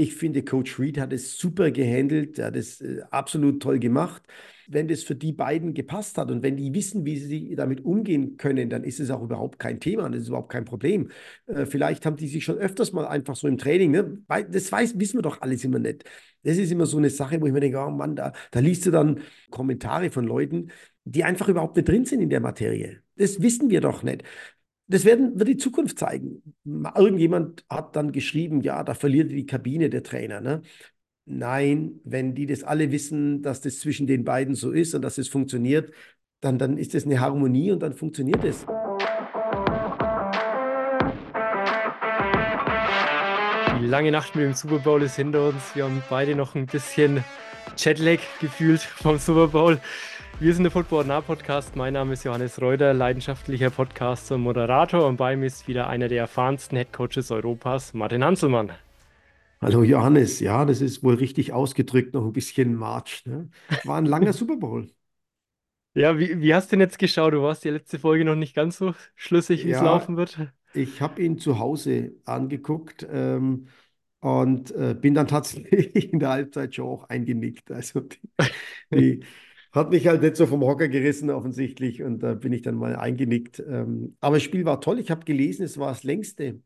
Ich finde, Coach Reed hat es super gehandelt, hat es äh, absolut toll gemacht. Wenn das für die beiden gepasst hat und wenn die wissen, wie sie damit umgehen können, dann ist es auch überhaupt kein Thema, das ist überhaupt kein Problem. Äh, vielleicht haben die sich schon öfters mal einfach so im Training, ne? das weiß, wissen wir doch alles immer nicht. Das ist immer so eine Sache, wo ich mir denke, oh Mann, da, da liest du dann Kommentare von Leuten, die einfach überhaupt nicht drin sind in der Materie. Das wissen wir doch nicht. Das werden, wird die Zukunft zeigen. Irgendjemand hat dann geschrieben, ja, da verliert die Kabine der Trainer. Ne? Nein, wenn die das alle wissen, dass das zwischen den beiden so ist und dass es funktioniert, dann, dann ist das eine Harmonie und dann funktioniert es. Die lange Nacht mit dem Super Bowl ist hinter uns. Wir haben beide noch ein bisschen Jetlag gefühlt vom Super Bowl. Wir sind der Football Nah Podcast. Mein Name ist Johannes Reuter, leidenschaftlicher Podcaster und Moderator. Und bei mir ist wieder einer der erfahrensten Headcoaches Europas, Martin Hanselmann. Hallo Johannes, ja, das ist wohl richtig ausgedrückt, noch ein bisschen March. Ne? War ein langer Super Bowl. Ja, wie, wie hast du denn jetzt geschaut? Du warst die letzte Folge noch nicht ganz so schlüssig, wie es Ja, laufen wird. ich habe ihn zu Hause angeguckt ähm, und äh, bin dann tatsächlich in der Halbzeit schon auch eingenickt. Also die, die hat mich halt nicht so vom Hocker gerissen offensichtlich und da bin ich dann mal eingenickt. Ähm, aber das Spiel war toll. Ich habe gelesen, es war das längste,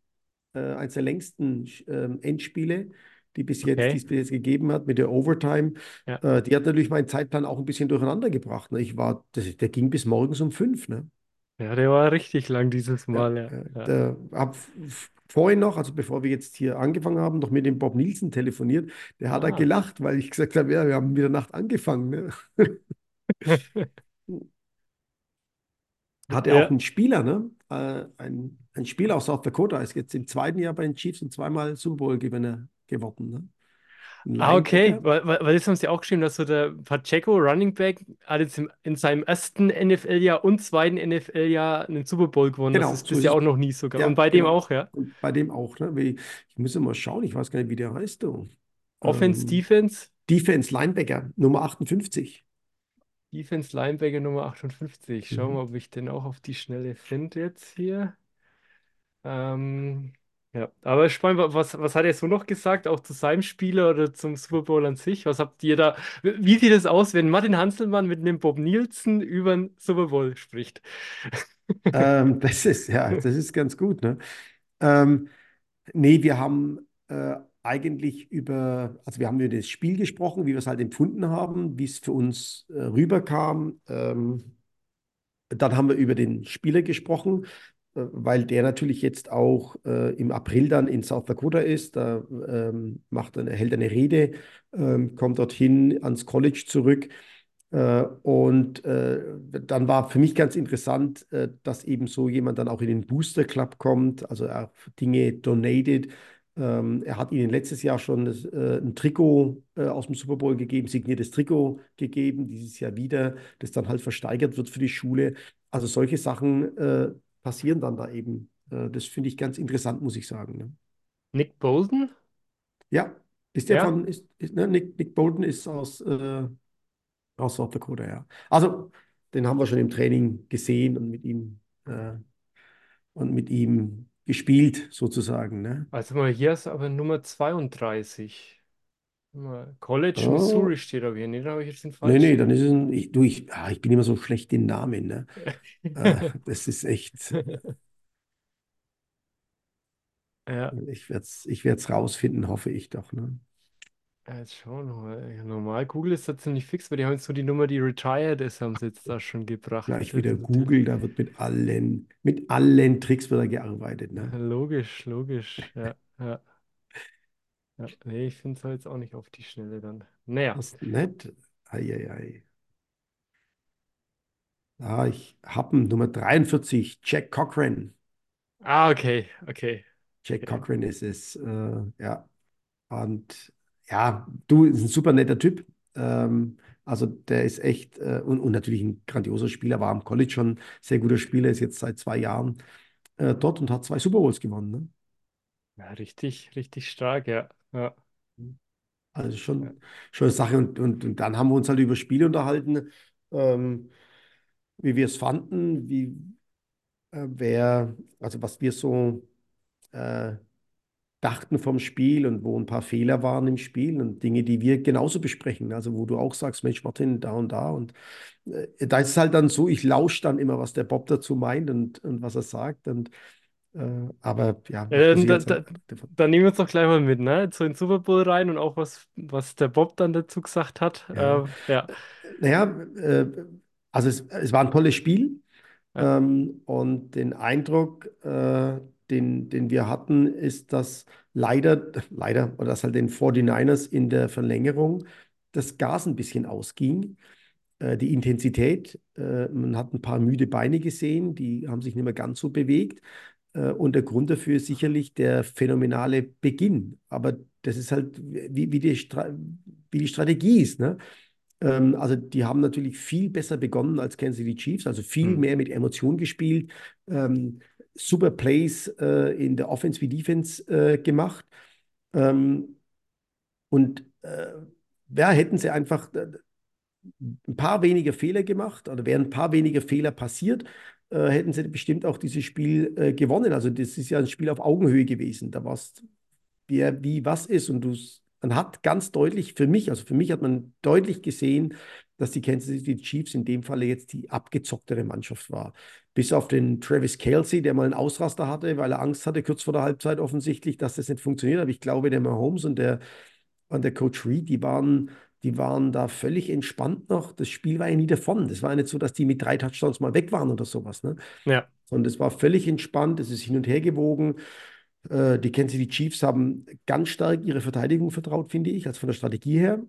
äh, eines der längsten ähm, Endspiele, die bis jetzt, die Okay, es bis jetzt gegeben hat mit der Overtime. ja. Äh, die hat natürlich meinen Zeitplan auch ein bisschen durcheinander gebracht. Ne? Ich war, das, der ging bis morgens um fünf. Ne? Ja, der war richtig lang dieses Ja, Mal, ja. äh, Ja. der, hab f- vorhin noch, also bevor wir jetzt hier angefangen haben, noch mit dem Bob Nielsen telefoniert. Der hat da Ah. gelacht, weil ich gesagt habe, ja, wir haben Mitternacht angefangen. Ne? Hatte auch Ja. einen Spieler, ne? Äh, ein, ein Spieler aus South Dakota, ist jetzt im zweiten Jahr bei den Chiefs und zweimal Super Bowl-Gewinner geworden. Ne? Ah, okay, weil, weil, das haben sie auch geschrieben, dass so der Pacheco, Running Back, hat jetzt in seinem ersten NFL-Jahr und zweiten NFL-Jahr einen Super Bowl gewonnen. Das Genau, ist so ist bisher es. auch noch nie sogar. Und Ja, bei dem genau. auch, ja. Und bei dem auch, ne? Ich muss mal schauen, ich weiß gar nicht, wie der heißt, du. Offense, Ähm, Defense, Defense Linebacker, Nummer 58. Defense Linebacker Nummer 58. Schauen wir Mhm. mal, ob ich den auch auf die Schnelle finde jetzt hier. Ähm, ja, aber spannend, wa- was, was hat er so noch gesagt, auch zu seinem Spieler oder zum Super Bowl an sich? Was habt ihr da? Wie sieht es aus, wenn Martin Hanselmann mit einem Bob Nielsen über den Super Bowl spricht? Ähm, das ist, ja, das ist ganz gut, ne? Ähm, nee, wir haben äh, eigentlich über, also wir haben über das Spiel gesprochen, wie wir es halt empfunden haben, wie es für uns äh, rüberkam. Ähm, Dann haben wir über den Spieler gesprochen, weil der natürlich jetzt auch äh, im April dann in South Dakota ist. Da ähm, macht eine, hält eine Rede, ähm, kommt dorthin ans College zurück. Äh, und äh, dann war für mich ganz interessant, äh, dass eben so jemand dann auch in den Booster Club kommt, also er Dinge donated. Ähm, er hat ihnen letztes Jahr schon das, äh, ein Trikot äh, aus dem Super Bowl gegeben, signiertes Trikot gegeben, dieses Jahr wieder, das dann halt versteigert wird für die Schule. Also solche Sachen äh, passieren dann da eben. Äh, das finde ich ganz interessant, muss ich sagen. Ne? Nick Bolton? Ja, ist der Ja, von, ist, ist, ne? Nick, Nick Bolton ist aus, äh, aus South Dakota, ja. Also, den haben wir schon im Training gesehen und mit ihm, äh, und mit ihm gespielt, sozusagen. Ne? also mal hier ist aber Nummer 32. College Oh, Missouri steht aber hier. Nee, da habe ich jetzt den nee, nee, falschen. dann ist es ein, ich, du, ich, ah, ich bin immer so schlecht in Namen. Ne? Äh, das ist echt, Ja, ich werde es ich werd's rausfinden, hoffe ich doch. Ne? jetzt schauen wir mal. Ja, normal, Google ist da ziemlich fix, weil die haben jetzt so die Nummer, die retired ist, haben sie jetzt da schon gebracht. Das Gleich wieder Google, da wird mit allen, mit allen Tricks wird da gearbeitet. Ne? logisch, logisch. Ja, ja, ja. Nee, ich finde es jetzt auch nicht auf die Schnelle dann. Naja. Das ist nett. Eieiei. Ah, ich habe Nummer 43, Jack Cochran. Ah, okay, okay, Jack okay. Cochran ist es, äh, ja. Und ja, du, ist ein super netter Typ. Ähm, also der ist echt, äh, und, und natürlich ein grandioser Spieler, war am College schon sehr guter Spieler, ist jetzt seit zwei Jahren äh, dort und hat zwei Super Bowls gewonnen. Ja, richtig, richtig stark, ja. Ja? Also ja. schon, schon eine Sache. Und, und, und dann haben wir uns halt über Spiele unterhalten, ähm, wie wir es fanden, wie äh, wer, also was wir so äh, dachten vom Spiel und wo ein paar Fehler waren im Spiel und Dinge, die wir genauso besprechen. Also wo du auch sagst, Mensch, Martin, da und da. Und äh, da ist es halt dann so, ich lausche dann immer, was der Bob dazu meint und, und was er sagt. Und aber ja, Äh, da, da, da nehmen wir uns doch gleich mal mit, ne? So in den Super Bowl rein und auch was, was der Bob dann dazu gesagt hat. ja. Äh, ja. Naja, äh, also es, es war ein tolles Spiel. Ja. Ähm, und den Eindruck, äh, den, den wir hatten, ist, dass leider, leider, oder dass halt den 49ers in der Verlängerung das Gas ein bisschen ausging. Äh, die Intensität, äh, man hat ein paar müde Beine gesehen, die haben sich nicht mehr ganz so bewegt. Äh, und der Grund dafür ist sicherlich der phänomenale Beginn. Aber das ist halt, wie, wie, die, Stra wie die Strategie ist. Ne? Ähm, also die haben natürlich viel besser begonnen als Kansas City Chiefs, also viel Hm. mehr mit Emotion gespielt, ähm, super Plays äh, in der Offense wie Defense äh, gemacht. Ähm, und äh, ja, hätten sie einfach äh, ein paar weniger Fehler gemacht oder wären ein paar weniger Fehler passiert, äh, hätten sie bestimmt auch dieses Spiel äh, gewonnen. Also das ist ja ein Spiel auf Augenhöhe gewesen. Da war es, wer wie was ist und du man hat ganz deutlich für mich, also für mich hat man deutlich gesehen, dass die Kansas City Chiefs in dem Falle jetzt die abgezocktere Mannschaft war. Bis auf den Travis Kelce, der mal einen Ausraster hatte, weil er Angst hatte, kurz vor der Halbzeit offensichtlich, dass das nicht funktioniert. Aber ich glaube, der Mahomes und der, und der Coach Reed, die waren, die waren da völlig entspannt noch. Das Spiel war ja nie davon. Das war ja nicht so, dass die mit drei Touchdowns mal weg waren oder sowas. Ne? Ja. Sondern es war völlig entspannt, es ist hin und her gewogen. Äh, die Kansas City Chiefs haben ganz stark ihre Verteidigung vertraut, finde ich, also von der Strategie her.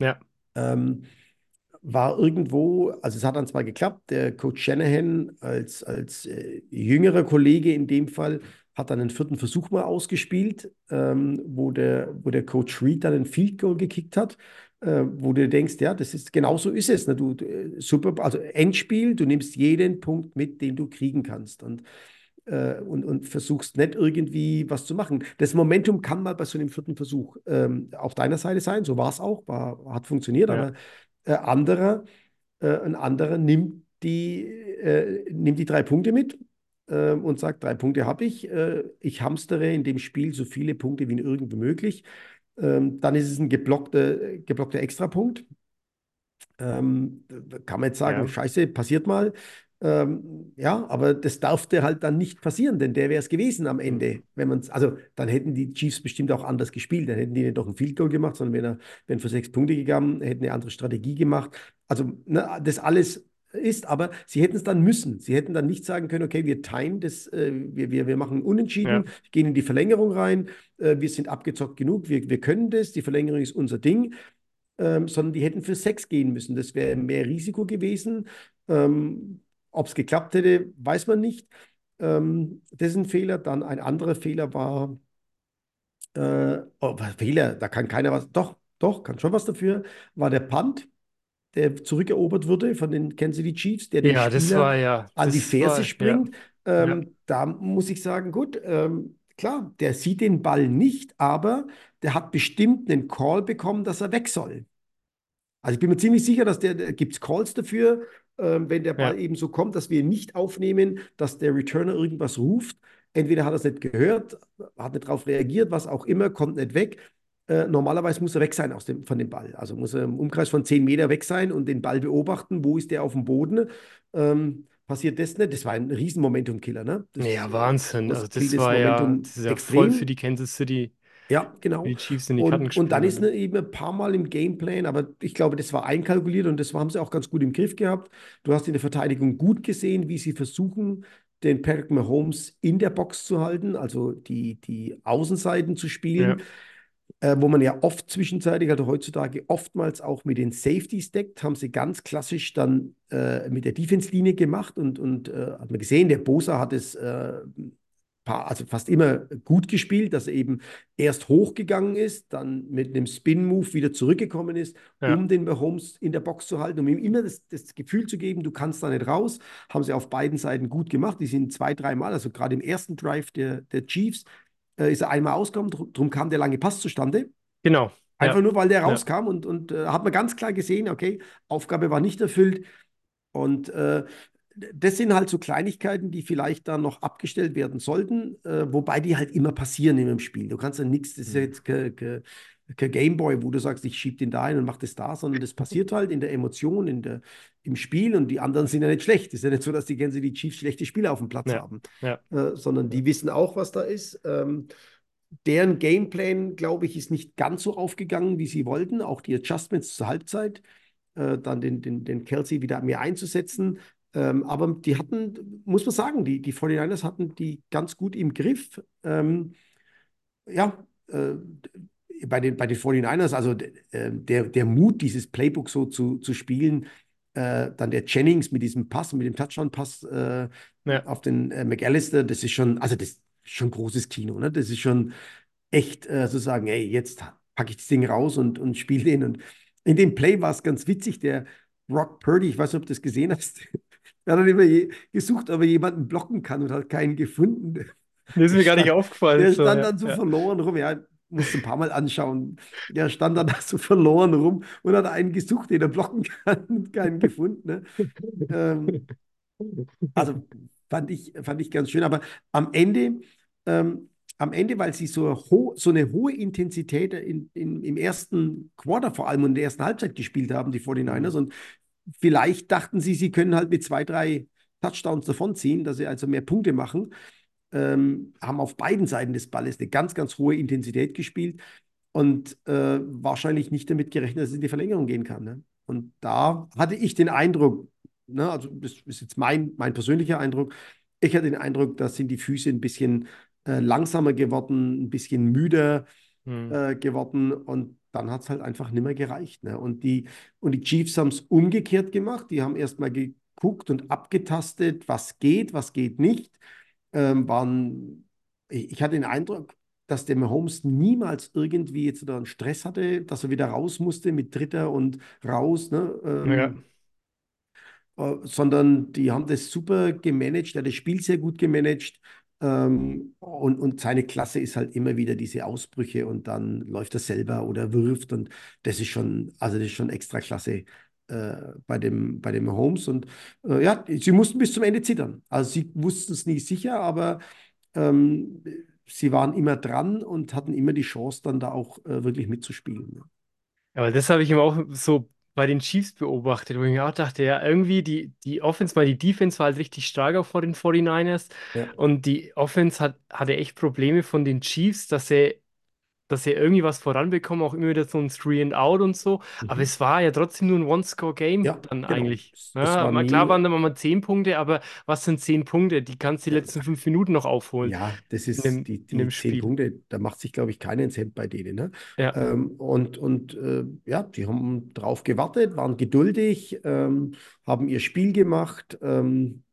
Ja. Ähm, war irgendwo, also es hat dann zwar geklappt, der Coach Shanahan als, als äh, jüngerer Kollege in dem Fall hat dann einen vierten Versuch mal ausgespielt, ähm, wo, der, wo der Coach Reed dann ein Field Goal gekickt hat, äh, wo du denkst, ja, das ist genau so ist es. Ne? Du, du, super, also Endspiel, du nimmst jeden Punkt mit, den du kriegen kannst. Und äh, und, und versuchst nicht irgendwie was zu machen. Das Momentum kann mal bei so einem vierten Versuch ähm, auf deiner Seite sein, so war es auch, war, hat funktioniert, Ja. aber äh, anderer, äh, ein anderer nimmt die, äh, nimmt die drei Punkte mit äh, und sagt, drei Punkte habe ich, äh, ich hamstere in dem Spiel so viele Punkte wie irgendwie möglich. Ähm, dann ist es ein geblockter, geblockter Extrapunkt. Ähm, kann man jetzt sagen, Ja. scheiße, passiert mal. Ähm, ja, aber das darfte halt dann nicht passieren, denn der wäre es gewesen am Hm. Ende. Wenn man's, also dann hätten die Chiefs bestimmt auch anders gespielt. Dann hätten die nicht doch ein Field Goal gemacht, sondern wenn er, wenn für sechs Punkte gegangen, hätten eine andere Strategie gemacht. Also ne, das alles ist, aber sie hätten es dann müssen. Sie hätten dann nicht sagen können, okay, wir timen das, äh, wir, wir, wir machen unentschieden, Ja. gehen in die Verlängerung rein, äh, wir sind abgezockt genug, wir, wir können das, die Verlängerung ist unser Ding ähm, sondern die hätten für sechs gehen müssen. Das wäre mehr Risiko gewesen. Ähm, Ob es geklappt hätte, weiß man nicht. Ähm, das ist ein Fehler. Dann ein anderer Fehler war, äh, oh, Fehler, da kann keiner was, doch, doch, kann schon was dafür, war der Punt, der zurückerobert wurde von den Kansas City Chiefs, der den Ja, Spieler ja, an die Ferse war, springt. ja, Ähm, da muss ich sagen, gut, ähm, klar, der sieht den Ball nicht, aber der hat bestimmt einen Call bekommen, dass er weg soll. Also ich bin mir ziemlich sicher, dass der, da gibt es Calls dafür, ähm, wenn der Ball ja, eben so kommt, dass wir ihn nicht aufnehmen, dass der Returner irgendwas ruft. Entweder hat er es nicht gehört, hat nicht darauf reagiert, was auch immer, kommt nicht weg. Äh, normalerweise muss er weg sein aus dem, von dem Ball. Also muss er im Umkreis von 10 Meter weg sein und den Ball beobachten, wo ist der auf dem Boden. Ähm, passiert das nicht? Das war ein riesen Momentum-Killer. Ne? Das ja, Wahnsinn. Also das war ja, das ist ja voll für extrem. die Kansas City, Ja, genau. die Chiefs in die Und, und dann ist ne, eben ein paar Mal im Gameplan, aber ich glaube, das war einkalkuliert und das haben sie auch ganz gut im Griff gehabt. Du hast in der Verteidigung gut gesehen, wie sie versuchen, den Patrick Mahomes in der Box zu halten, also die, die Außenseiten zu Ja, spielen, äh, wo man ja oft zwischenzeitlich, also heutzutage oftmals auch mit den Safeties deckt, haben sie ganz klassisch dann äh, mit der Defense-Linie gemacht und, und äh, hat man gesehen, der Bosa hat es äh, also fast immer gut gespielt, dass er eben erst hochgegangen ist, dann mit einem Spin-Move wieder zurückgekommen ist, ja, um den Mahomes in der Box zu halten, um ihm immer das, das Gefühl zu geben, du kannst da nicht raus. Haben sie auf beiden Seiten gut gemacht. Die sind zwei, dreimal, also gerade im ersten Drive der, der Chiefs, äh, ist er einmal ausgekommen, drum kam der lange Pass zustande. genau. Einfach Ja, nur, weil der ja, rauskam und, und äh, hat man ganz klar gesehen, okay, Aufgabe war nicht erfüllt. Und äh, das sind halt so Kleinigkeiten, die vielleicht dann noch abgestellt werden sollten, äh, wobei die halt immer passieren in einem Spiel. Du kannst ja nichts, das ist ja Mhm. jetzt kein Gameboy, wo du sagst, ich schieb den da ein und mach das da, sondern das passiert halt in der Emotion, in der, im Spiel und die anderen sind ja nicht schlecht. Es ist ja nicht so, dass die Kansas City Chiefs schlechte Spieler auf dem Platz Ja, haben, ja, äh, sondern die wissen auch, was da ist. Ähm, deren Gameplan, glaube ich, ist nicht ganz so aufgegangen, wie sie wollten. Auch die Adjustments zur Halbzeit, äh, dann den, den, den Kelsey wieder mehr einzusetzen. Ähm, aber die hatten, muss man sagen, die, die 49ers hatten die ganz gut im Griff. Ähm, ja, äh, bei den, bei den 49ers, also äh, der, der Mut, dieses Playbook so zu, zu spielen, äh, dann der Jennings mit diesem Pass, mit dem Touchdown-Pass äh, Ja. auf den äh, McAllister, das ist schon, also das ist schon großes Kino, ne? Das ist schon echt äh, so sagen, ey, jetzt packe ich das Ding raus und, und spiele den. Und in dem Play war es ganz witzig, der Brock Purdy, ich weiß nicht, ob du das gesehen hast, der hat dann immer gesucht, ob er jemanden blocken kann und hat keinen gefunden. Das ist mir gar nicht aufgefallen. der So, stand ja, dann so ja. verloren rum, ja, musste ein paar Mal anschauen. Der stand dann da so verloren rum und hat einen gesucht, den er blocken kann und keinen gefunden. Ne? Ähm, also fand ich, fand ich ganz schön. Aber am Ende, ähm, am Ende, weil sie so, ho so eine hohe Intensität in, in, im ersten Quarter vor allem und in der ersten Halbzeit gespielt haben, die 49ers, Mhm. und vielleicht dachten sie, sie können halt mit zwei, drei Touchdowns davonziehen, dass sie also mehr Punkte machen, ähm, haben auf beiden Seiten des Balles eine ganz, ganz hohe Intensität gespielt und äh, wahrscheinlich nicht damit gerechnet, dass es in die Verlängerung gehen kann. Ne? Und da hatte ich den Eindruck, ne, also das ist jetzt mein, mein persönlicher Eindruck, ich hatte den Eindruck, da sind die Füße ein bisschen äh, langsamer geworden, ein bisschen müder Mhm. äh, geworden und dann hat es halt einfach nicht mehr gereicht. Ne? Und, die, und die Chiefs haben es umgekehrt gemacht. Die haben erstmal geguckt und abgetastet, was geht, was geht nicht. Ähm, waren, ich, ich hatte den Eindruck, dass der Mahomes niemals irgendwie jetzt einen Stress hatte, dass er wieder raus musste mit Dritter und raus. Ne? Ja. Ähm, äh, sondern die haben das super gemanagt, er hat das Spiel sehr gut gemanagt. Ähm, und, und seine Klasse ist halt immer wieder diese Ausbrüche und dann läuft er selber oder wirft und das ist schon, also das ist schon extra klasse äh, bei dem, bei dem Holmes. Und äh, ja, sie mussten bis zum Ende zittern. Also sie wussten es nie sicher, aber ähm, sie waren immer dran und hatten immer die Chance, dann da auch äh, wirklich mitzuspielen. ne? Aber das habe ich immer auch so bei den Chiefs beobachtet, wo ich mir auch dachte, ja, irgendwie die, die Offense, weil die Defense war halt richtig stark auch vor den 49ers Ja. und die Offense hat, hatte echt Probleme von den Chiefs, dass sie, dass sie irgendwie was voranbekommen, auch immer wieder so ein Three and Out und so. Aber Mhm. es war ja trotzdem nur ein One-Score-Game Ja, dann genau. eigentlich. Ja, war mal klar waren da mal 10 Punkte, aber was sind 10 Punkte? Die kannst du die letzten fünf Minuten noch aufholen Ja, das in ist dem, die, in dem die zehn Spiel. Punkte, da macht sich, glaube ich, keiner ins Hemd bei denen. Ne? Ja, Ähm, und und äh, ja, die haben drauf gewartet, waren geduldig, ähm, haben ihr Spiel gemacht ähm, äh,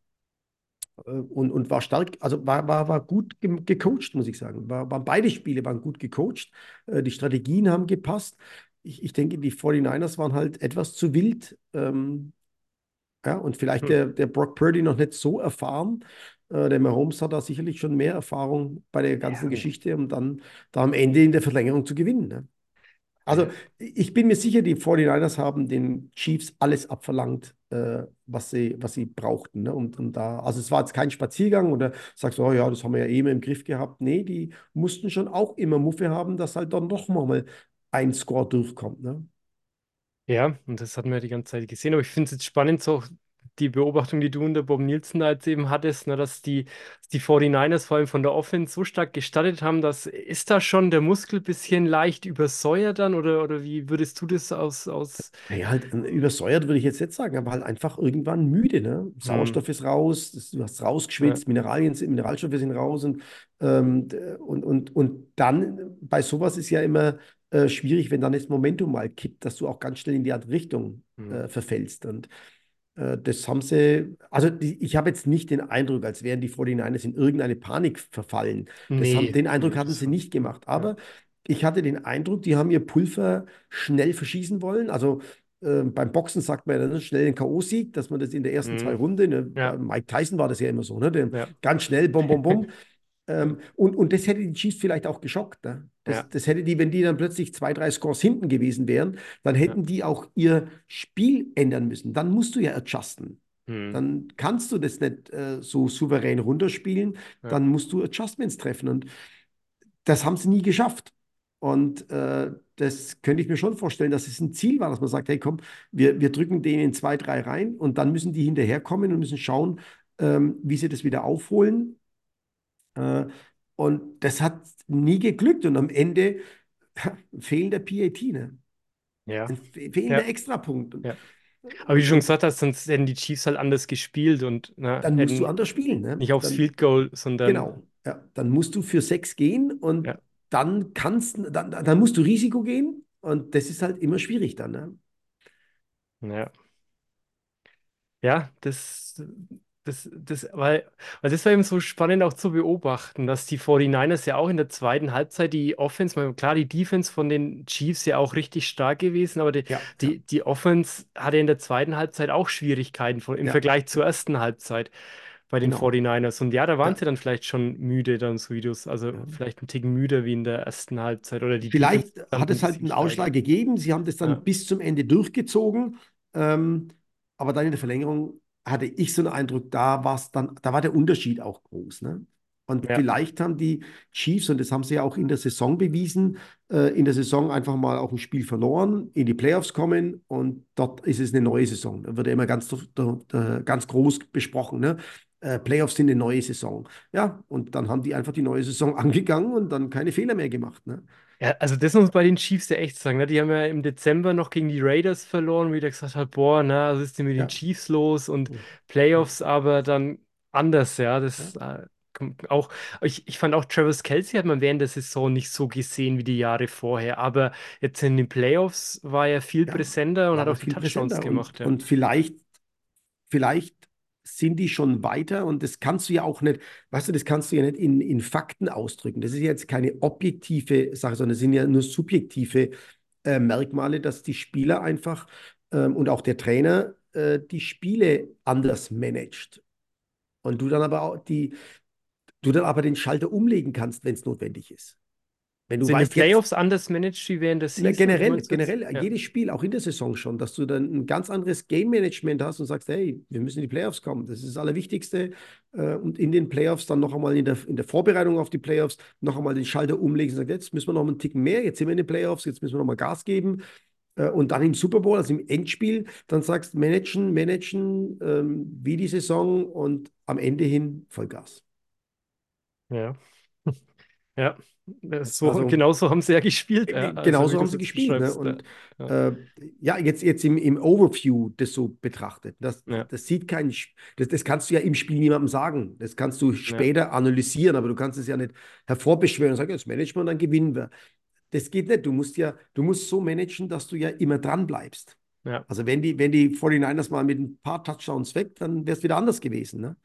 und, und war stark, also war, war, war gut ge gecoacht, muss ich sagen. War, waren beide Spiele waren gut gecoacht. Äh, die Strategien haben gepasst. Ich, ich denke, die 49ers waren halt etwas zu wild. Ähm, ja, und vielleicht Hm. der, der Brock Purdy noch nicht so erfahren. Äh, der Mahomes hat da sicherlich schon mehr Erfahrung bei der Ja, ganzen und, Geschichte, um dann da am Ende in der Verlängerung zu gewinnen. Ne? Also ich bin mir sicher, die 49ers haben den Chiefs alles abverlangt, äh, was sie, was sie brauchten. Ne? Und, und da, also es war jetzt kein Spaziergang oder sagst du, oh ja, das haben wir ja eh immer im Griff gehabt. Nee, die mussten schon auch immer Muffe haben, dass halt dann doch mal ein Score durchkommt. Ne? Ja, und das hatten wir die ganze Zeit gesehen. Aber ich finde es jetzt spannend, so die Beobachtung, die du und der Bob Nielsen da jetzt eben hattest, ne, dass die, die 49ers vor allem von der Offense so stark gestartet haben, dass ist da schon der Muskel ein bisschen leicht übersäuert dann oder, oder wie würdest du das aus, aus Naja, halt äh, übersäuert würde ich jetzt nicht sagen, aber halt einfach irgendwann müde. Ne? hm, Sauerstoff ist raus, das, du hast ja, rausgeschwitzt, Mineralien, sind- Mineralstoffe sind raus und, ähm, und, und, und dann bei sowas ist ja immer äh, schwierig, wenn dann das Momentum mal kippt, dass du auch ganz schnell in die andere Richtung hm, äh, verfällst. Und das haben sie, also die, ich habe jetzt nicht den Eindruck, als wären die 49ers in irgendeine Panik verfallen. Das haben, nee, den Eindruck nee, hatten sie nicht gemacht. ja, Aber ich hatte den Eindruck, die haben ihr Pulver schnell verschießen wollen. Also äh, beim Boxen sagt man ja ne, schnell den K.O.-Sieg, dass man das in der ersten zwei hm, Runden, ne, ja, Mike Tyson war das ja immer so, ne, der, ja, ganz schnell, bum, bum, bum. Ähm, und, und das hätte die Chiefs vielleicht auch geschockt. Ne? Das, ja, das hätte die, wenn die dann plötzlich zwei, drei Scores hinten gewesen wären, dann ja, hätten die auch ihr Spiel ändern müssen. Dann musst du ja adjusten. Hm. Dann kannst du das nicht äh, so souverän runterspielen, Ja. dann musst du Adjustments treffen. Und das haben sie nie geschafft. Und äh, das könnte ich mir schon vorstellen, dass es ein Ziel war, dass man sagt, hey komm, wir, wir drücken denen in zwei, drei rein und dann müssen die hinterherkommen und müssen schauen, ähm, wie sie das wieder aufholen. Äh, und das hat nie geglückt. Und am Ende fehlender PAT, ne? Ja. Ein fe- fehlender Ja. Extrapunkt. Ja. Aber wie du schon gesagt hast, sonst hätten die Chiefs halt anders gespielt und na, dann musst du anders spielen, ne? nicht aufs Dann, Field Goal, sondern genau. Ja, dann musst du für sechs gehen und ja, dann kannst, dann, dann musst du Risiko gehen. Und das ist halt immer schwierig dann, ne? ja. Ja, das, das, das, weil, weil das war eben so spannend auch zu beobachten, dass die 49ers ja auch in der zweiten Halbzeit die Offense, klar, die Defense von den Chiefs ja auch richtig stark gewesen, aber die, Ja, ja, die, die Offense hatte in der zweiten Halbzeit auch Schwierigkeiten von, im ja, Vergleich zur ersten Halbzeit bei den genau. 49ers. Und ja, da waren sie dann vielleicht schon müde, dann so wie du es, also vielleicht ein Ticken müder wie in der ersten Halbzeit oder die Defense Vielleicht dann hat es halt einen Ausschlag gegeben. Sie haben das dann bis zum Ende durchgezogen. Ähm, aber dann in der Verlängerung hatte ich so einen Eindruck, da war es dann, da war der Unterschied auch groß. Ne? Und ja, vielleicht haben die Chiefs, und das haben sie ja auch in der Saison bewiesen, äh, in der Saison einfach mal auch ein Spiel verloren, in die Playoffs kommen und dort ist es eine neue Saison. Da wird ja immer ganz, da, da, ganz groß besprochen. Ne? Äh, Playoffs sind eine neue Saison. Ja, und dann haben die einfach die neue Saison angegangen und dann keine Fehler mehr gemacht. Ne? Ja, also das muss man bei den Chiefs ja echt sagen. Ne? Die haben ja im Dezember noch gegen die Raiders verloren, wie der gesagt hat, boah, na, was ist denn mit den Ja. Chiefs los? Und Ja. Playoffs aber dann anders, ja. Das äh, auch, ich, ich fand auch Travis Kelce hat man während der Saison nicht so gesehen wie die Jahre vorher. Aber jetzt in den Playoffs war er viel präsenter und hat auch die viel Touchdowns gemacht, und, und vielleicht, vielleicht sind die schon weiter und das kannst du ja auch nicht, weißt du, das kannst du ja nicht in, in Fakten ausdrücken. Das ist ja jetzt keine objektive Sache, sondern das sind ja nur subjektive äh, Merkmale, dass die Spieler einfach ähm, und auch der Trainer äh, die Spiele anders managt. Und du dann aber auch die, du dann aber den Schalter umlegen kannst, wenn es notwendig ist. Wenn du Sind die weißt, jetzt, Playoffs anders managed wie während der Na, Season? Oder generell, jetzt? generell, Ja, jedes Spiel, auch in der Saison schon, dass du dann ein ganz anderes Game-Management hast und sagst, hey, wir müssen in die Playoffs kommen. Das ist das Allerwichtigste. Äh, Und in den Playoffs dann noch einmal in der, in der Vorbereitung auf die Playoffs noch einmal den Schalter umlegen und sagen, jetzt müssen wir noch einen Ticken mehr, jetzt sind wir in den Playoffs, jetzt müssen wir noch mal Gas geben. Äh, Und dann im Super Bowl, also im Endspiel, dann sagst, managen, managen, ähm, wie die Saison und am Ende hin Vollgas. ja. Ja, das so, Also genau so haben sie ja gespielt, ja. Also Genauso haben sie gespielt. Ne? Und Ja, äh, ja, jetzt, jetzt im, im Overview das so betrachtet. Das, ja, das sieht kein, das, das kannst du ja im Spiel niemandem sagen. Das kannst du später analysieren, aber du kannst es ja nicht hervorbeschwören und sagen, jetzt managen wir, dann gewinnen wir. Das geht nicht. Du musst ja, du musst so managen, dass du ja immer dran bleibst. Also wenn die, wenn die 49ers mal mit ein paar Touchdowns weg, dann wäre es wieder anders gewesen. Ne?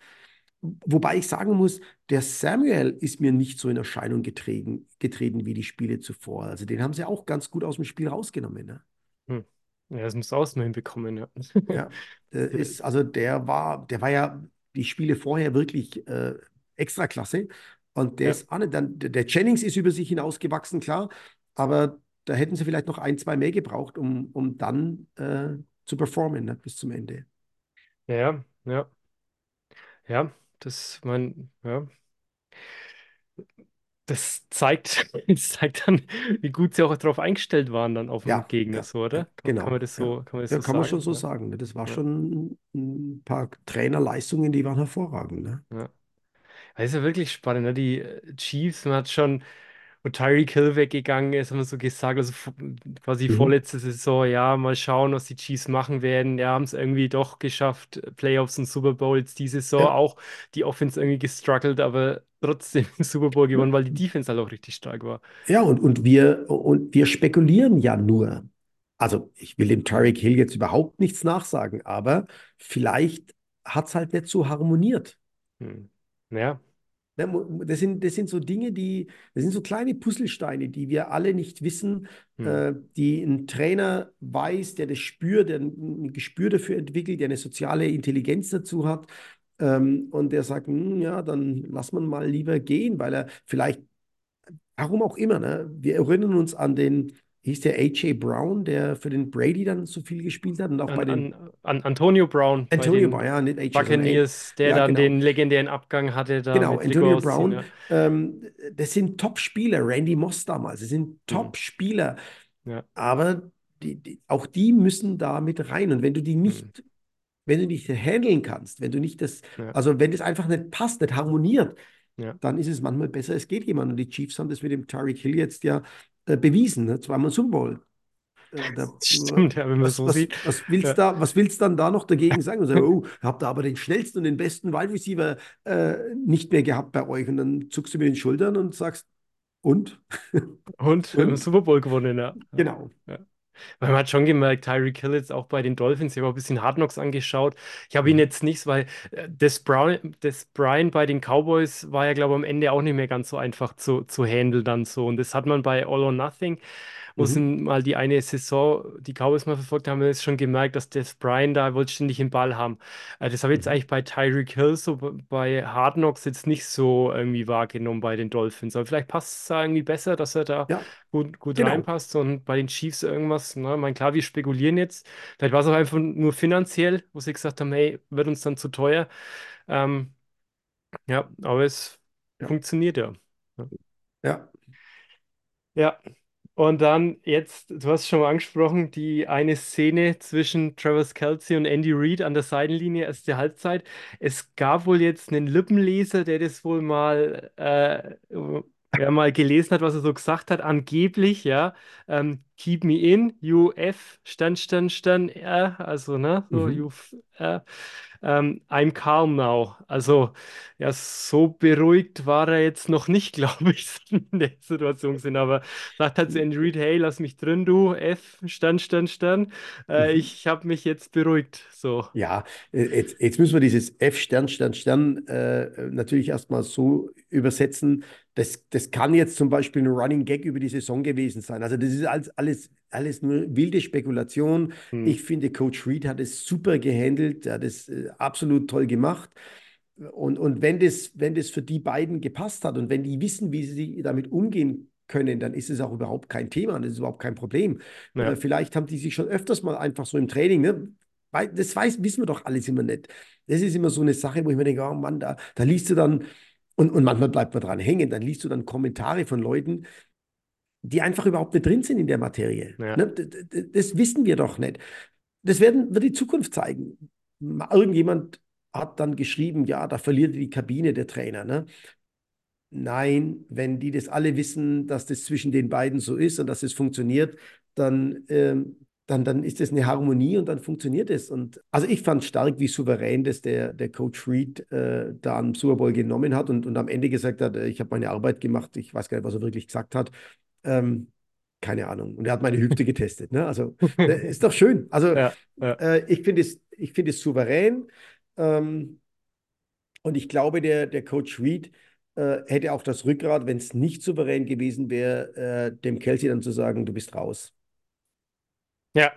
Wobei ich sagen muss, der Samuel ist mir nicht so in Erscheinung getreten, getreten wie die Spiele zuvor. Also den haben sie auch ganz gut aus dem Spiel rausgenommen. Ne? Hm. Ja, das musst du auch noch hinbekommen, ja. Ja, ist, also der war, der war ja die Spiele vorher wirklich äh, extra klasse. Und der Ja, ist auch nicht, dann, der der Jennings ist über sich hinausgewachsen, klar, aber da hätten sie vielleicht noch ein, zwei mehr gebraucht, um, um dann äh, zu performen, ne, bis zum Ende. ja, ja, ja, das, mein, ja, das zeigt, das zeigt dann, wie gut sie auch darauf eingestellt waren dann auf den Ja, Gegner, ja, so, ja, oder? Kann, kann man genau. das Ja. so, kann man das Ja, so kann man schon sagen? so Ja, sagen. Ne? Das war ja, schon ein paar Trainerleistungen, die waren hervorragend. Ne? ja. Das ist ja wirklich spannend, ne? Die äh, Chiefs, man hat schon, wo Tyreek Hill weggegangen ist, haben wir so gesagt, also quasi Mhm. vorletzte Saison, ja, mal schauen, was die Chiefs machen werden. Ja, haben es irgendwie doch geschafft, Playoffs und Super Bowls die Saison Ja. auch die Offense irgendwie gestruggelt, aber trotzdem den Super Bowl gewonnen, weil die Defense halt auch richtig stark war. Ja, und, und, wir, und wir spekulieren ja nur. Also, ich will dem Tyreek Hill jetzt überhaupt nichts nachsagen, aber vielleicht hat es halt nicht so harmoniert. Hm. Ja, Das sind, das sind so Dinge, die, das sind so kleine Puzzlesteine, die wir alle nicht wissen, hm. äh, die ein Trainer weiß, der das spürt, der ein, ein Gespür dafür entwickelt, der eine soziale Intelligenz dazu hat. Ähm, und der sagt, "Hm, ja, dann lass man mal lieber gehen, weil er vielleicht, warum auch immer, ne? Wir erinnern uns an den hieß der A.J. Brown, der für den Brady dann so viel gespielt hat und auch An, bei den an, an Antonio Brown Antonio Brown, ja, nicht A.J., Buccaneers, der ja, dann genau. den legendären Abgang hatte, da Genau, Antonio ausziehen. Brown, Ja. ähm, das sind Top-Spieler, Randy Moss damals, das sind Mhm. Top-Spieler, Ja. aber die, die, auch die müssen da mit rein und wenn du die Mhm. nicht, wenn du nicht handeln kannst, wenn du nicht das, also wenn das einfach nicht passt, nicht harmoniert, dann ist es manchmal besser, es geht jemand und die Chiefs haben das mit dem Tyreek Hill jetzt ja äh, bewiesen, ne? zweimal Super Bowl. Äh, da, Stimmt, ja, wenn man was, so was, sieht. was willst Ja. da, was willst dann da noch dagegen sagen? Und sagen, oh, habt ihr aber den schnellsten und den besten Wide Receiver äh, nicht mehr gehabt bei euch. Und dann zuckst du mir den Schultern und sagst, und? Und wir haben Und? Super Bowl gewonnen, ja. Ja. Genau. Ja. Weil man hat schon gemerkt, Tyreek Hill jetzt auch bei den Dolphins, ich habe auch ein bisschen Hard Knocks angeschaut. Ich habe ihn Mhm. jetzt nicht, weil äh, Des Brown, Des Bryant bei den Cowboys war ja, glaube ich, am Ende auch nicht mehr ganz so einfach zu, zu handeln dann so. Und das hat man bei All or Nothing, wo Mhm. mal die eine Saison, die Cowboys mal verfolgt haben, jetzt schon gemerkt, dass Des Bryant da wollte ständig den Ball haben. Äh, das habe ich jetzt Mhm. eigentlich bei Tyreek Hill so bei Hard Knocks jetzt nicht so irgendwie wahrgenommen bei den Dolphins. Aber vielleicht passt es da irgendwie besser, dass er da Ja, gut, gut genau. reinpasst. Und bei den Chiefs irgendwas, ne, ich meine, klar, wir spekulieren jetzt. Vielleicht war es auch einfach nur finanziell, wo sie gesagt haben, hey, wird uns dann zu teuer. Ähm, ja, aber es Ja. funktioniert ja. Ja. Ja. Und dann jetzt, du hast schon mal angesprochen, die eine Szene zwischen Travis Kelce und Andy Reid an der Seitenlinie erste Halbzeit. Es gab wohl jetzt einen Lippenleser, der das wohl mal, äh, mal gelesen hat, was er so gesagt hat. Angeblich, ja, ähm, keep me in, UF, Stand, Stand, Stand, R, also, ne, so, Mhm. UF, R. Ähm, I'm calm now. Also, ja, so beruhigt war er jetzt noch nicht, glaube ich, in der Situation gesehen. Aber sagt halt zu Andy Reid, hey, lass mich drin, du, F, Stand, Stand, Stand. Äh, Mhm. ich habe mich jetzt beruhigt. So. Ja, äh, jetzt, jetzt müssen wir dieses F Stern, Stern, Stern äh, natürlich erstmal so übersetzen. Das, das kann jetzt zum Beispiel ein Running Gag über die Saison gewesen sein. Also das ist alles, alles, alles nur wilde Spekulation. Hm. Ich finde, Coach Reed hat es super gehandelt, er hat es äh, absolut toll gemacht. Und, und wenn das, wenn das für die beiden gepasst hat und wenn die wissen, wie sie damit umgehen können, dann ist es auch überhaupt kein Thema, das ist überhaupt kein Problem. Ja. Vielleicht haben die sich schon öfters mal einfach so im Training, ne? Weil das weiß, wissen wir doch alles immer nicht. Das ist immer so eine Sache, wo ich mir denke, oh Mann, da, da liest du dann, und, und manchmal bleibt man dran hängen, dann liest du dann Kommentare von Leuten, die einfach überhaupt nicht drin sind in der Materie. Ja. Ne? Das wissen wir doch nicht. Das werden, wird die Zukunft zeigen. Ma- Irgendjemand hat dann geschrieben, ja, da verliert die Kabine der Trainer. Ne? Nein, wenn die das alle wissen, dass das zwischen den beiden so ist und dass es funktioniert, dann, ähm, dann, dann ist das eine Harmonie und dann funktioniert es. Und also ich fand stark, wie souverän das der, der Coach Reed äh, da am Super Bowl genommen hat und, und am Ende gesagt hat, äh, ich habe meine Arbeit gemacht, ich weiß gar nicht, was er wirklich gesagt hat. Ähm, keine Ahnung. Und er hat meine Hüfte getestet. Ne? Also äh, ist doch schön. Also Ja, ja. äh, ich finde es, ich finde es souverän. Ähm, und ich glaube, der, der Coach Reed äh, hätte auch das Rückgrat, wenn es nicht souverän gewesen wäre, äh, dem Kelsey dann zu sagen, du bist raus. Ja,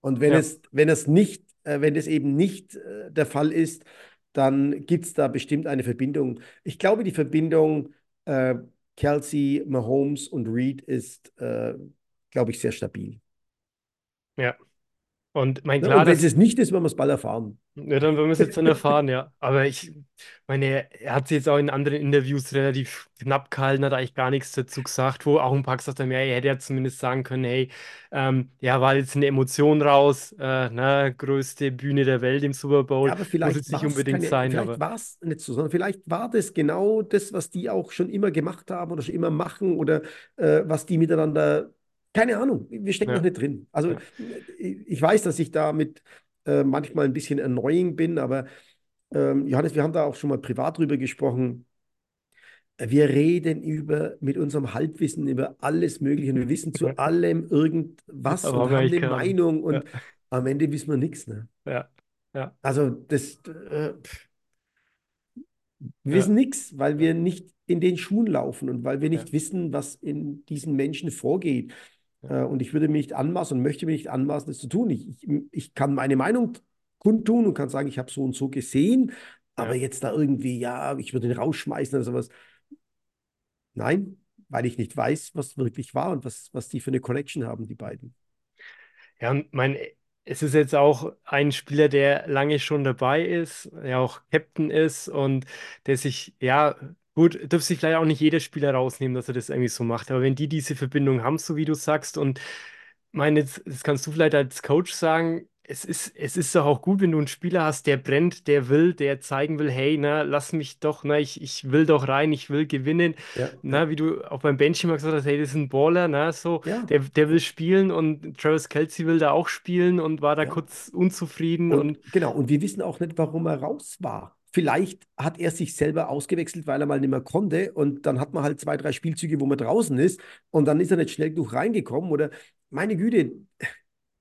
Und wenn ja, es, wenn es nicht, äh, wenn es eben nicht äh, der Fall ist, dann gibt es da bestimmt eine Verbindung. Ich glaube, die Verbindung äh, Kelsey, Mahomes und Reed ist, äh, glaube ich, sehr stabil. ja. Und mein Ne? klar, Und wenn es nicht ist, werden wir es bald erfahren. Ja, dann werden wir es jetzt dann erfahren, ja. Aber ich meine, er hat sich jetzt auch in anderen Interviews relativ knapp gehalten, hat eigentlich gar nichts dazu gesagt, wo auch ein paar gesagt haben, ja, er hätte ja zumindest sagen können, hey, ähm, ja, war jetzt eine Emotion raus, äh, ne, größte Bühne der Welt im Super Bowl, Ja, aber muss vielleicht jetzt nicht unbedingt keine, sein, vielleicht aber war es nicht so, sondern vielleicht war das genau das, was die auch schon immer gemacht haben oder schon immer machen oder äh, was die miteinander, keine Ahnung, wir stecken noch ja, nicht drin. Also ja, ich weiß, dass ich damit äh, manchmal ein bisschen annoying bin, aber ähm, Johannes, wir haben da auch schon mal privat drüber gesprochen. Wir reden über, mit unserem Halbwissen über alles Mögliche und wir wissen zu allem irgendwas aber und haben wir haben eigentlich eine. Meinung Ja, und am Ende wissen wir nichts. Ne? ja, ja, Also das, äh, wir ja, wissen nichts, weil wir nicht in den Schuhen laufen und weil wir ja, nicht wissen, was in diesen Menschen vorgeht. Äh, und ich würde mir nicht anmaßen und möchte mir nicht anmaßen, das zu tun. Ich, ich, ich kann meine Meinung kundtun und kann sagen, ich habe so und so gesehen, aber ja, jetzt da irgendwie, ja, ich würde ihn rausschmeißen oder sowas. Nein, weil ich nicht weiß, was wirklich war und was, was die für eine Connection haben, die beiden. Ja, und mein, es ist jetzt auch ein Spieler, der lange schon dabei ist, der auch Captain ist und der sich, ja, gut, dürfte sich vielleicht auch nicht jeder Spieler rausnehmen, dass er das irgendwie so macht. Aber wenn die diese Verbindung haben, so wie du sagst, und meine, jetzt, das kannst du vielleicht als Coach sagen, es ist, es ist doch auch gut, wenn du einen Spieler hast, der brennt, der will, der zeigen will, hey, na, lass mich doch, na, ich, ich will doch rein, ich will gewinnen. Ja, Na, wie du auch beim Bench immer gesagt hast, hey, das ist ein Baller, na, so, ja, der, der will spielen und Travis Kelce will da auch spielen und war da ja. kurz unzufrieden Und und genau, und wir wissen auch nicht, warum er raus war. Vielleicht hat er sich selber ausgewechselt, weil er mal nicht mehr konnte. Und dann hat man halt zwei, drei Spielzüge, wo man draußen ist. Und dann ist er nicht schnell genug reingekommen. Oder meine Güte,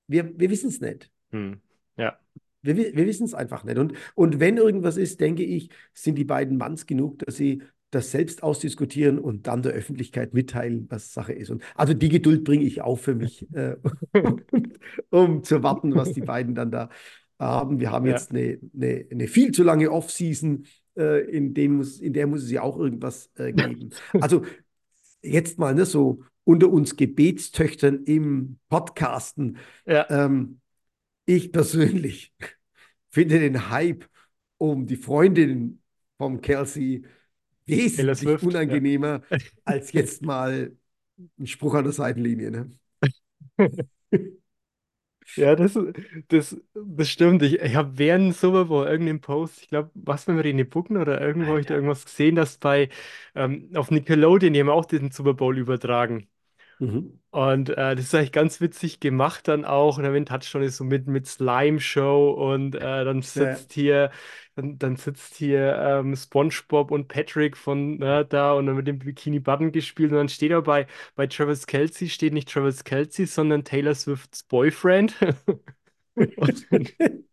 wir, wir wissen es nicht. hm, ja, Wir, wi- wir wissen es einfach nicht. Und, und wenn irgendwas ist, denke ich, sind die beiden Manns genug, dass sie das selbst ausdiskutieren und dann der Öffentlichkeit mitteilen, was Sache ist. Und also die Geduld bringe ich auf für mich, äh, um zu warten, was die beiden dann da haben. Wir haben ja, jetzt eine, eine, eine viel zu lange Off-Season, äh, in, dem muss, in der muss es ja auch irgendwas äh, geben. Also jetzt mal ne, so unter uns Gebetstöchtern im Podcasten. ja, Ähm, ich persönlich finde den Hype um die Freundin vom Kelsey wesentlich Swift, ja. unangenehmer als jetzt mal ein Spruch an der Seitenlinie. Ne? Ja, das, das, das stimmt. Ich, ich habe während dem Super Bowl irgendeinen Post, ich glaube, was wenn wir René Bucken oder irgendwo habe ich da Alter. irgendwas gesehen, dass bei ähm, auf Nickelodeon, die haben auch diesen Super Bowl übertragen. Mhm. Und äh, das ist eigentlich ganz witzig gemacht dann auch. Und wenn Touchdown ist so mit, mit Slime-Show und äh, dann Ja, sitzt hier, dann, dann sitzt hier ähm, SpongeBob und Patrick von äh, da und dann mit dem Bikini Button gespielt. Und dann steht er bei, bei Travis Kelce, steht nicht Travis Kelce, sondern Taylor Swifts Boyfriend. Und,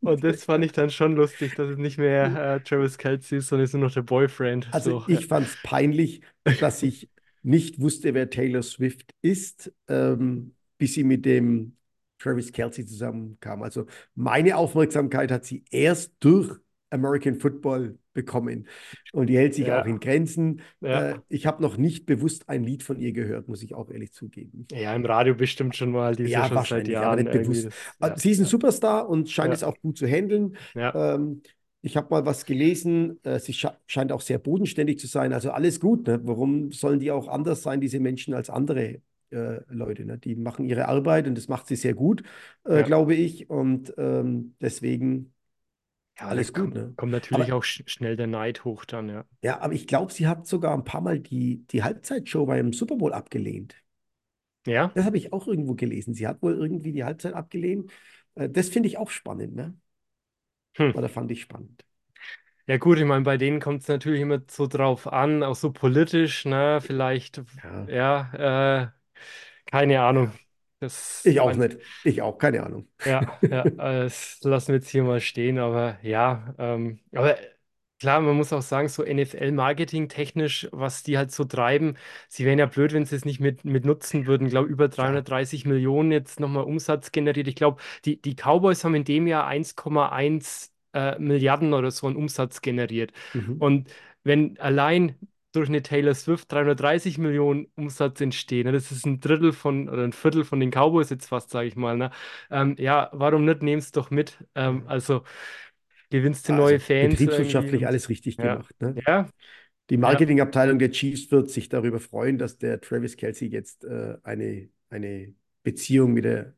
und das fand ich dann schon lustig, dass es nicht mehr äh, Travis Kelce ist, sondern es ist nur noch der Boyfriend. Also So, ja. ich fand es peinlich, dass ich nicht wusste, wer Taylor Swift ist, ähm, bis sie mit dem Travis Kelce zusammenkam. Also meine Aufmerksamkeit hat sie erst durch American Football bekommen. Und die hält sich auch in Ja, Grenzen. Äh, ja. ich habe noch nicht bewusst ein Lied von ihr gehört, muss ich auch ehrlich zugeben. Ja, im Radio bestimmt schon mal, die ist ja Ja, schon seit wahrscheinlich, aber Jahren nicht irgendwie bewusst. das. Äh, Ja, Sie ist ein ja, Superstar und scheint es ja, auch gut zu handeln. ja, Ähm, ich habe mal was gelesen, äh, sie sche scheint auch sehr bodenständig zu sein. Also alles gut. Ne? Warum sollen die auch anders sein, diese Menschen, als andere äh, Leute? Ne? Die machen ihre Arbeit und das macht sie sehr gut, äh, ja. glaube ich. Und ähm, deswegen Ja, alles gut. kommt, Ne? kommt natürlich Aber auch sch schnell der Neid hoch dann, ja. ja, aber ich glaube, sie hat sogar ein paar Mal die, die Halbzeitshow beim Super Bowl abgelehnt. Ja? Das habe ich auch irgendwo gelesen. Sie hat wohl irgendwie die Halbzeit abgelehnt. Äh, das finde ich auch spannend, ne? Hm. Oder fand ich spannend. Ja, gut, ich meine, bei denen kommt es natürlich immer so drauf an, auch so politisch, ne? Vielleicht, Ja, ja, äh, keine Ahnung. Das, Ich auch mein, nicht. Ich auch, keine Ahnung. Ja, ja, äh, das lassen wir jetzt hier mal stehen, aber ja, ähm, aber klar, man muss auch sagen, so NFL-Marketing technisch, was die halt so treiben, sie wären ja blöd, wenn sie es nicht mit, mit nutzen würden. Ich glaube, über Klar. 330 Millionen jetzt nochmal Umsatz generiert. Ich glaube, die, die Cowboys haben in dem Jahr 1,1 äh, Milliarden oder so an Umsatz generiert. Mhm. Und wenn allein durch eine Taylor Swift 330 Millionen Umsatz entstehen. Ne? Das ist ein Drittel von oder ein Viertel von den Cowboys jetzt fast, sage ich mal. Ne? Ähm, ja, warum nicht? Nehm's doch mit. Ähm, also gewinnst du neue Also Fans irgendwie betriebswirtschaftlich alles richtig ja, gemacht. Ne? ja, Die Marketingabteilung der Chiefs wird sich darüber freuen, dass der Travis Kelce jetzt äh, eine, eine Beziehung mit der,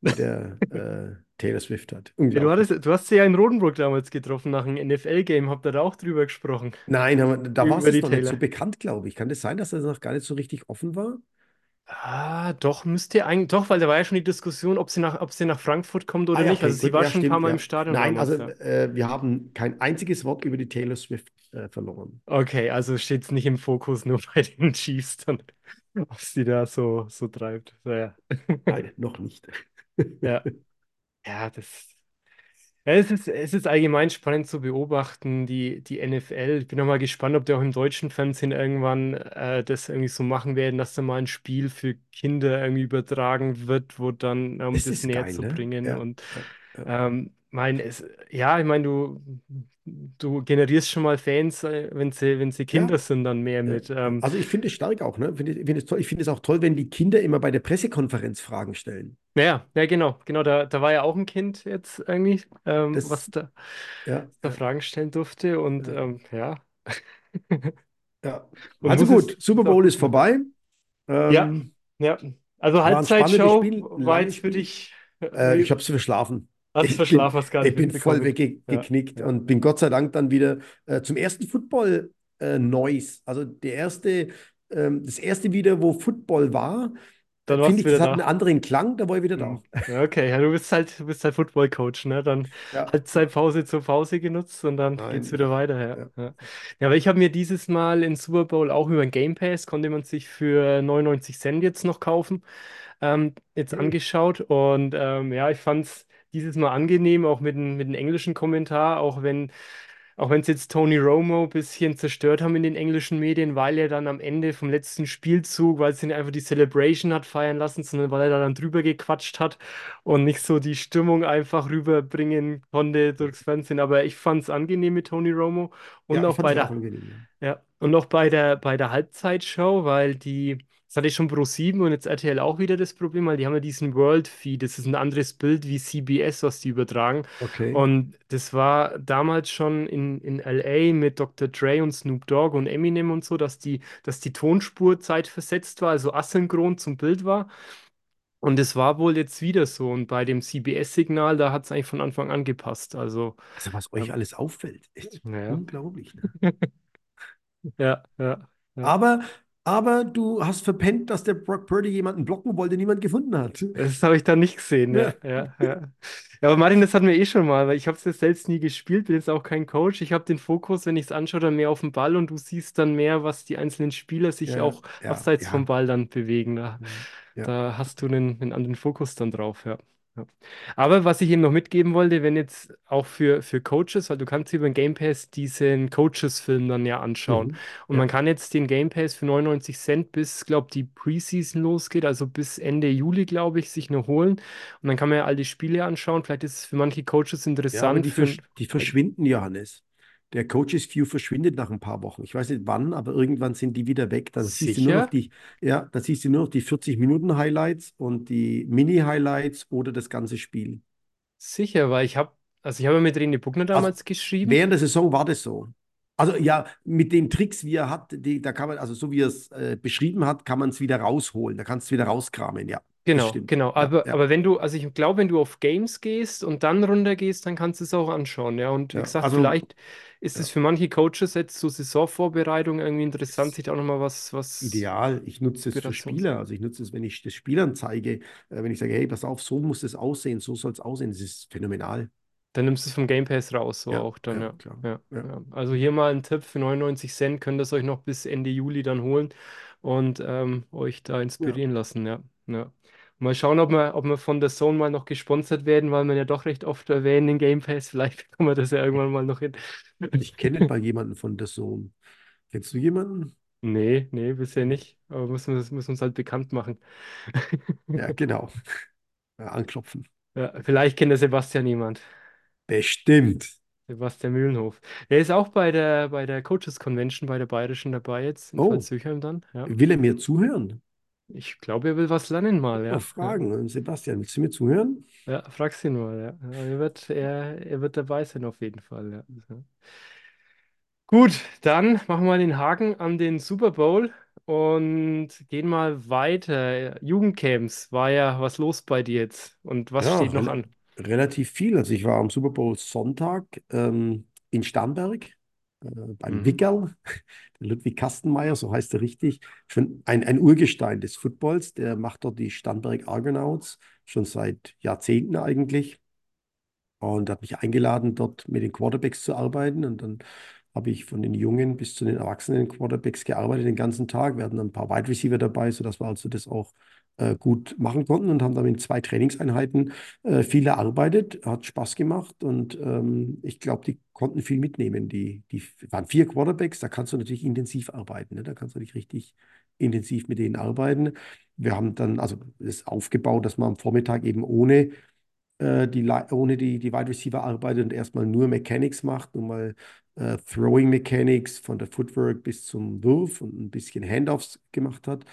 mit der äh, Taylor Swift hat. Du hattest, du hast sie ja in Rodenburg damals getroffen nach einem NFL-Game. Habt ihr da auch drüber gesprochen? Nein, aber da war es noch nicht so Taylor. bekannt, glaube ich. Kann das sein, dass das noch gar nicht so richtig offen war? Ah, doch, müsst ihr eigentlich, doch, weil da war ja schon die Diskussion, ob sie nach, ob sie nach Frankfurt kommt Ah oder ja, nicht. okay, Also sie gut, war ja, schon ein paar Mal im ja. Stadion Nein, also damals, äh, wir haben kein einziges Wort über die Taylor Swift äh, verloren. Okay, also steht es nicht im Fokus nur bei den Chiefs dann, was die da so, so treibt. So, ja. Nein, noch nicht. Ja, ja, das. Ja, es ist, es ist allgemein spannend zu beobachten, die, die NFL. Ich bin auch mal gespannt, ob die auch im deutschen Fernsehen irgendwann äh, das irgendwie so machen werden, dass da mal ein Spiel für Kinder irgendwie übertragen wird, wo dann, um Das das ist näher geil, zu ne? bringen. Ja, Und ja. ähm, mein, es, ja, ich meine, du, du generierst schon mal Fans, äh, wenn sie, wenn sie Kinder Ja, sind, dann mehr ja. mit. Ähm, Also ich finde es stark auch, ne? Es toll. Ich finde es auch toll, wenn die Kinder immer bei der Pressekonferenz Fragen stellen. ja, ja, genau, genau, da, da war ja auch ein Kind jetzt irgendwie, ähm, Das, was da, ja, da Fragen stellen durfte und ja. ähm, ja. ja. Und Also muss es, gut, Super Bowl ist gut vorbei. Ja, Ähm, ja. Also Halbzeitshow war jetzt für dich, Äh, äh, ich habe es verschlafen. Hast du Ich bin, verschlafen, hast gar ich bin voll weggeknickt ja. und bin Gott sei Dank dann wieder äh, zum ersten Football äh, Noise. Also der erste, ähm, das erste wieder, wo Football war, Dann finde warst du ich, das hat einen anderen Klang, da war ich wieder da. Hm. Ja, Okay, ja, du bist halt, du bist halt Football-Coach, ne? Dann Ja, Halbzeitpause zur Pause genutzt und dann geht's nein, wieder weiter, ja. ja. Ja, aber ich habe mir dieses Mal in Super Bowl auch über den Game Pass, konnte man sich für 99 Cent jetzt noch kaufen, ähm, jetzt Okay. angeschaut und ähm, ja, ich fand es dieses Mal angenehm, auch mit, dem- mit dem englischen Kommentar, auch wenn auch wenn es jetzt Tony Romo ein bisschen zerstört haben in den englischen Medien, weil er dann am Ende vom letzten Spielzug, weil es ihn einfach die Celebration hat feiern lassen, sondern weil er da dann drüber gequatscht hat und nicht so die Stimmung einfach rüberbringen konnte durchs Fernsehen. Aber ich fand es angenehm mit Tony Romo und Ja, auch bei auch der angenehm. Ja. und noch bei der, bei der Halbzeitshow, weil die, das hatte ich schon Pro7 und jetzt RTL auch wieder das Problem, weil die haben ja diesen World Feed, das ist ein anderes Bild wie CBS, was die übertragen. Okay. Und das war damals schon in, in LA mit Dr. Dre und Snoop Dogg und Eminem und so, dass die, dass die Tonspur zeitversetzt war, also asynchron zum Bild war. Und es war wohl jetzt wieder so. Und bei dem CBS-Signal, da hat es eigentlich von Anfang an gepasst. Also, Also was euch ähm, alles auffällt, ist naja. unglaublich. Ne? Ja, ja, ja. Aber, aber du hast verpennt, dass der Brock Purdy jemanden blocken wollte, niemand gefunden hat. Das habe ich dann nicht gesehen, ja, Ja, ja, ja. Aber Martin, das hatten wir eh schon mal, weil ich habe es selbst nie gespielt, bin jetzt auch kein Coach. Ich habe den Fokus, wenn ich es anschaue, dann mehr auf den Ball und du siehst dann mehr, was die einzelnen Spieler sich auch abseits vom Ball dann bewegen. Da, ja. da hast du einen, einen anderen Fokus dann drauf, ja. Ja. Aber was ich eben noch mitgeben wollte, wenn jetzt auch für, für Coaches, weil du kannst über den Game Pass diesen Coaches-Film dann ja anschauen. Mhm. Und man Ja. kann jetzt den Game Pass für 99 Cent bis, glaube die Preseason losgeht, also bis Ende Juli, glaube ich, sich nur holen. Und dann kann man ja all die Spiele anschauen. Vielleicht ist es für manche Coaches Ja, interessant. die, Für, die verschwinden, Johannes. Der Coaches View verschwindet nach ein paar Wochen. Ich weiß nicht wann, aber irgendwann sind die wieder weg. Dann siehst du nur noch die, ja, dann siehst du nur noch die 40 Minuten Highlights und die Mini-Highlights oder das ganze Spiel. sicher, weil ich habe, also ich habe mit René Buckner Also damals geschrieben. während der Saison war das so. Also ja, mit den Tricks, wie er hat, die, da kann man, also so wie er es äh, beschrieben hat, kann man es wieder rausholen. Da kannst du es wieder rauskramen. Ja, Genau, genau. Ja, Aber, ja, aber wenn du, also ich glaube, wenn du auf Games gehst und dann runter gehst, dann kannst du es auch anschauen. Ja, und wie ja. gesagt, Also vielleicht ist es ja, für manche Coaches jetzt zur Saisonvorbereitung irgendwie interessant, sich da auch nochmal was, was ideal. Ich nutze es für Spieler. Also ich nutze es, wenn ich das Spielern zeige, äh, wenn ich sage, hey, pass auf, so muss es aussehen, so soll es aussehen. Das ist phänomenal. Dann nimmst du es vom Game Pass raus, so Ja, auch dann, ja, ja. klar. Ja, Ja, ja. Also hier mal ein Tipp für 99 Cent, könnt ihr es euch noch bis Ende Juli dann holen und ähm, euch da ja. inspirieren lassen, ja. Ja. Mal schauen, ob wir, ob wir von der Zone mal noch gesponsert werden, weil wir ja doch recht oft erwähnen den Game Pass. Vielleicht bekommen wir das ja irgendwann mal noch hin. Ich kenne mal jemanden von der Sohn. Kennst du jemanden? Nee, nee, bisher nicht. Aber müssen wir müssen uns halt bekannt machen. Ja, genau. Ja, anklopfen. Ja, vielleicht kennt der Sebastian jemand. Bestimmt. Sebastian Mühlenhof. Der ist auch bei der, bei der Coaches Convention, bei der Bayerischen dabei jetzt in Oh, dann. Ja. will er mir zuhören? Ich glaube, er will was lernen mal, ja. Fragen. Sebastian, willst du mir zuhören? ja frag's ihn mal, ja. Er wird, er, er wird dabei sein auf jeden Fall, ja. Gut, dann machen wir den Haken an den Super Bowl und gehen mal weiter. Jugendcamps, war ja was los bei dir jetzt? Und was Ja, steht noch an? relativ viel. Also ich war am Super Bowl Sonntag ähm, in Starnberg äh, beim Mhm. Wickerl. Der Ludwig Kastenmeier, so heißt er richtig. Schon ein, ein Urgestein des Footballs. Der macht dort die Starnberg Argonauts schon seit Jahrzehnten eigentlich. Und hat mich eingeladen, dort mit den Quarterbacks zu arbeiten. Und dann habe ich von den jungen bis zu den erwachsenen Quarterbacks gearbeitet den ganzen Tag. Wir hatten ein paar Wide Receiver dabei, sodass wir also das auch äh, gut machen konnten und haben dann in zwei Trainingseinheiten äh, viel erarbeitet. Hat Spaß gemacht und ähm, ich glaube, die konnten viel mitnehmen. Die, die waren vier Quarterbacks, da kannst du natürlich intensiv arbeiten. Ne? Da kannst du nicht richtig intensiv mit denen arbeiten. Wir haben dann also das aufgebaut, dass man am Vormittag eben ohne äh, die, ohne die, die Wide Receiver arbeitet und erstmal nur Mechanics macht, nur mal äh, Throwing Mechanics von der Footwork bis zum Wurf und ein bisschen Handoffs gemacht hat.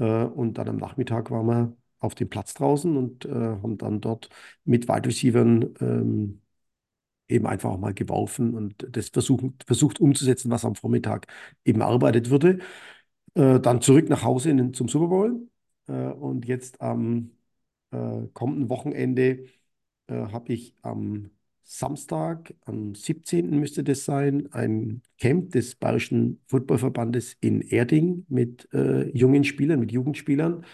Äh, und dann am Nachmittag waren wir auf dem Platz draußen und äh, haben dann dort mit Wide Receivern ähm, eben einfach auch mal geworfen und das versuchen, versucht umzusetzen, was am Vormittag eben erarbeitet wurde. Äh, dann zurück nach Hause in, zum Super Bowl äh, und jetzt am äh, kommenden Wochenende äh, habe ich am Samstag, am 17. müsste das sein, ein Camp des Bayerischen Footballverbandes in Erding mit äh, jungen Spielern, mit Jugendspielern.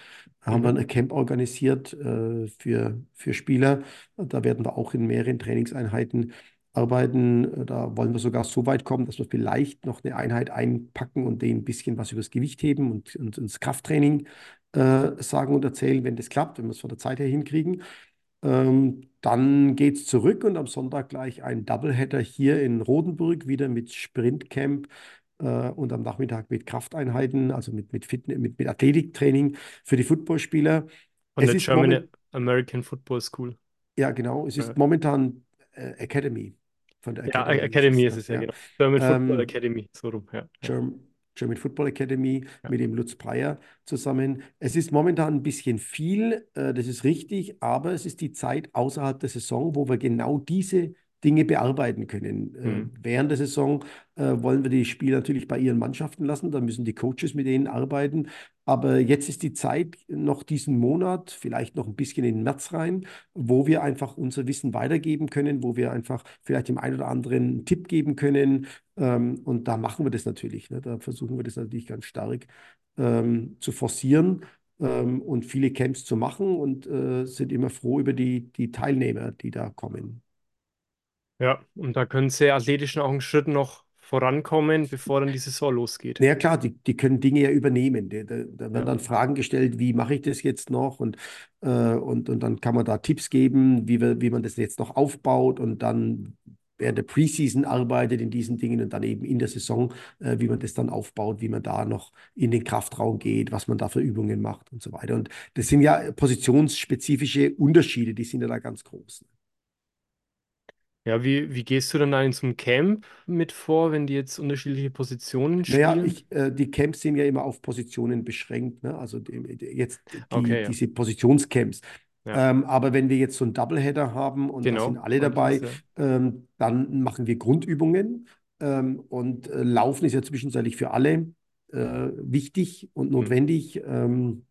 Da haben wir Mhm. ein Camp organisiert äh, für, für Spieler. Da werden wir auch in mehreren Trainingseinheiten arbeiten. Da wollen wir sogar so weit kommen, dass wir vielleicht noch eine Einheit einpacken und denen ein bisschen was über das Gewicht heben und, und ins Krafttraining äh, sagen und erzählen, wenn das klappt, wenn wir es von der Zeit her hinkriegen. Ähm, dann geht es zurück und am Sonntag gleich ein Doubleheader hier in Rodenburg, wieder mit Sprintcamp äh, und am Nachmittag mit Krafteinheiten, also mit, mit, Fitness, mit, mit Athletiktraining für die Footballspieler. Von Es der ist German American Football School. ja genau, es Ja, ist momentan äh, Academy, von der ja Academy ist Academy es, ist es ja Ja. genau. German Football Ähm, Academy, so rum. Ja, ja, German, Football Academy ja. mit dem Lutz Breyer zusammen. Es ist momentan ein bisschen viel, äh, das ist richtig, aber es ist die Zeit außerhalb der Saison, wo wir genau diese Dinge bearbeiten können. Äh, Mhm. während der Saison äh, wollen wir die Spieler natürlich bei ihren Mannschaften lassen, da müssen die Coaches mit denen arbeiten. Aber jetzt ist die Zeit, noch diesen Monat, vielleicht noch ein bisschen in den März rein, wo wir einfach unser Wissen weitergeben können, wo wir einfach vielleicht dem einen oder anderen einen Tipp geben können, ähm, und da machen wir das natürlich. Ne? Da versuchen wir das natürlich ganz stark ähm, zu forcieren ähm, und viele Camps zu machen und äh, sind immer froh über die, die Teilnehmer, die da kommen. Ja, und da können sie athletisch auch einen Schritt noch vorankommen, bevor dann die Saison losgeht. Naja, klar, die, die können Dinge ja übernehmen. Da, da, da werden Ja. dann Fragen gestellt, wie mache ich das jetzt noch? Und, äh, und, und dann kann man da Tipps geben, wie, wir, wie man das jetzt noch aufbaut und dann während der Preseason arbeitet in diesen Dingen und dann eben in der Saison, äh, wie man das dann aufbaut, wie man da noch in den Kraftraum geht, was man da für Übungen macht und so weiter. Und das sind ja positionsspezifische Unterschiede, die sind ja da ganz groß. Ja, wie, wie gehst du dann da in so einem Camp mit vor, wenn die jetzt unterschiedliche Positionen Naja, spielen? ich, äh, die Camps sind ja immer auf Positionen beschränkt, ne? Also die, die, jetzt die, Okay, ja. diese Positionscamps. Ja, Ähm, aber wenn wir jetzt so einen Doubleheader haben und da sind genau, alle ich das, dabei, ja. ähm, dann machen wir Grundübungen. Ähm, und äh, Laufen ist ja zwischenzeitlich für alle äh, wichtig und Hm, notwendig. Ähm,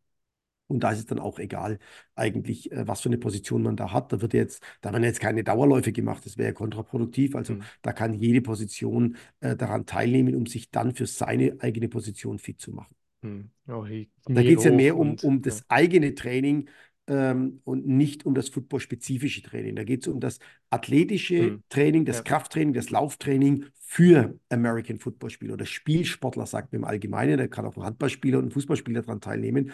und da ist es dann auch egal, eigentlich, äh, was für eine Position man da hat. Da wird jetzt, da werden jetzt keine Dauerläufe gemacht, das wäre ja kontraproduktiv. Also hm, da kann jede Position äh, daran teilnehmen, um sich dann für seine eigene Position fit zu machen. hm. Auch die Da geht es ja mehr um, und um ja. das eigene Training ähm, und nicht um das footballspezifische Training. Da geht es um das athletische Hm, Training, das ja. Krafttraining, das Lauftraining für American Football-Spieler oder Spielsportler, sagt man im Allgemeinen. Da kann auch ein Handballspieler und ein Fußballspieler daran teilnehmen.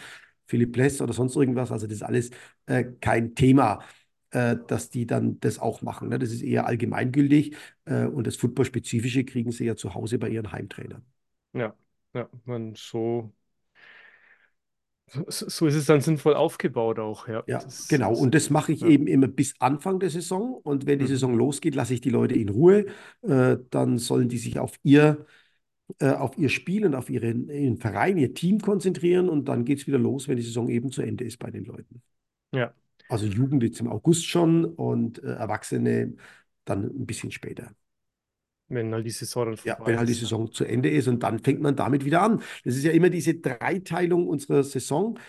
Philipp Pless oder sonst irgendwas. Also das ist alles äh, kein Thema, äh, dass die dann das auch machen. Ne? Das ist eher allgemeingültig äh, und das Footballspezifische kriegen sie ja zu Hause bei ihren Heimtrainern. Ja, ja, man so, so, ist es dann sinnvoll aufgebaut auch, ja. Ja, Das genau. Und das mache ich Ja. eben immer bis Anfang der Saison. Und wenn die Mhm. Saison losgeht, lasse ich die Leute in Ruhe. Äh, dann sollen die sich auf ihr, äh, auf ihr Spiel und auf ihren, ihren Verein, ihr Team konzentrieren. Und dann geht es wieder los, wenn die Saison eben zu Ende ist bei den Leuten. Ja, Also Jugend jetzt im August schon und äh, Erwachsene dann ein bisschen später. wenn halt die Saison dann Ja, wenn halt die. Saison zu Ende ist und dann fängt man damit wieder an. Das ist ja immer diese Dreiteilung unserer Saison.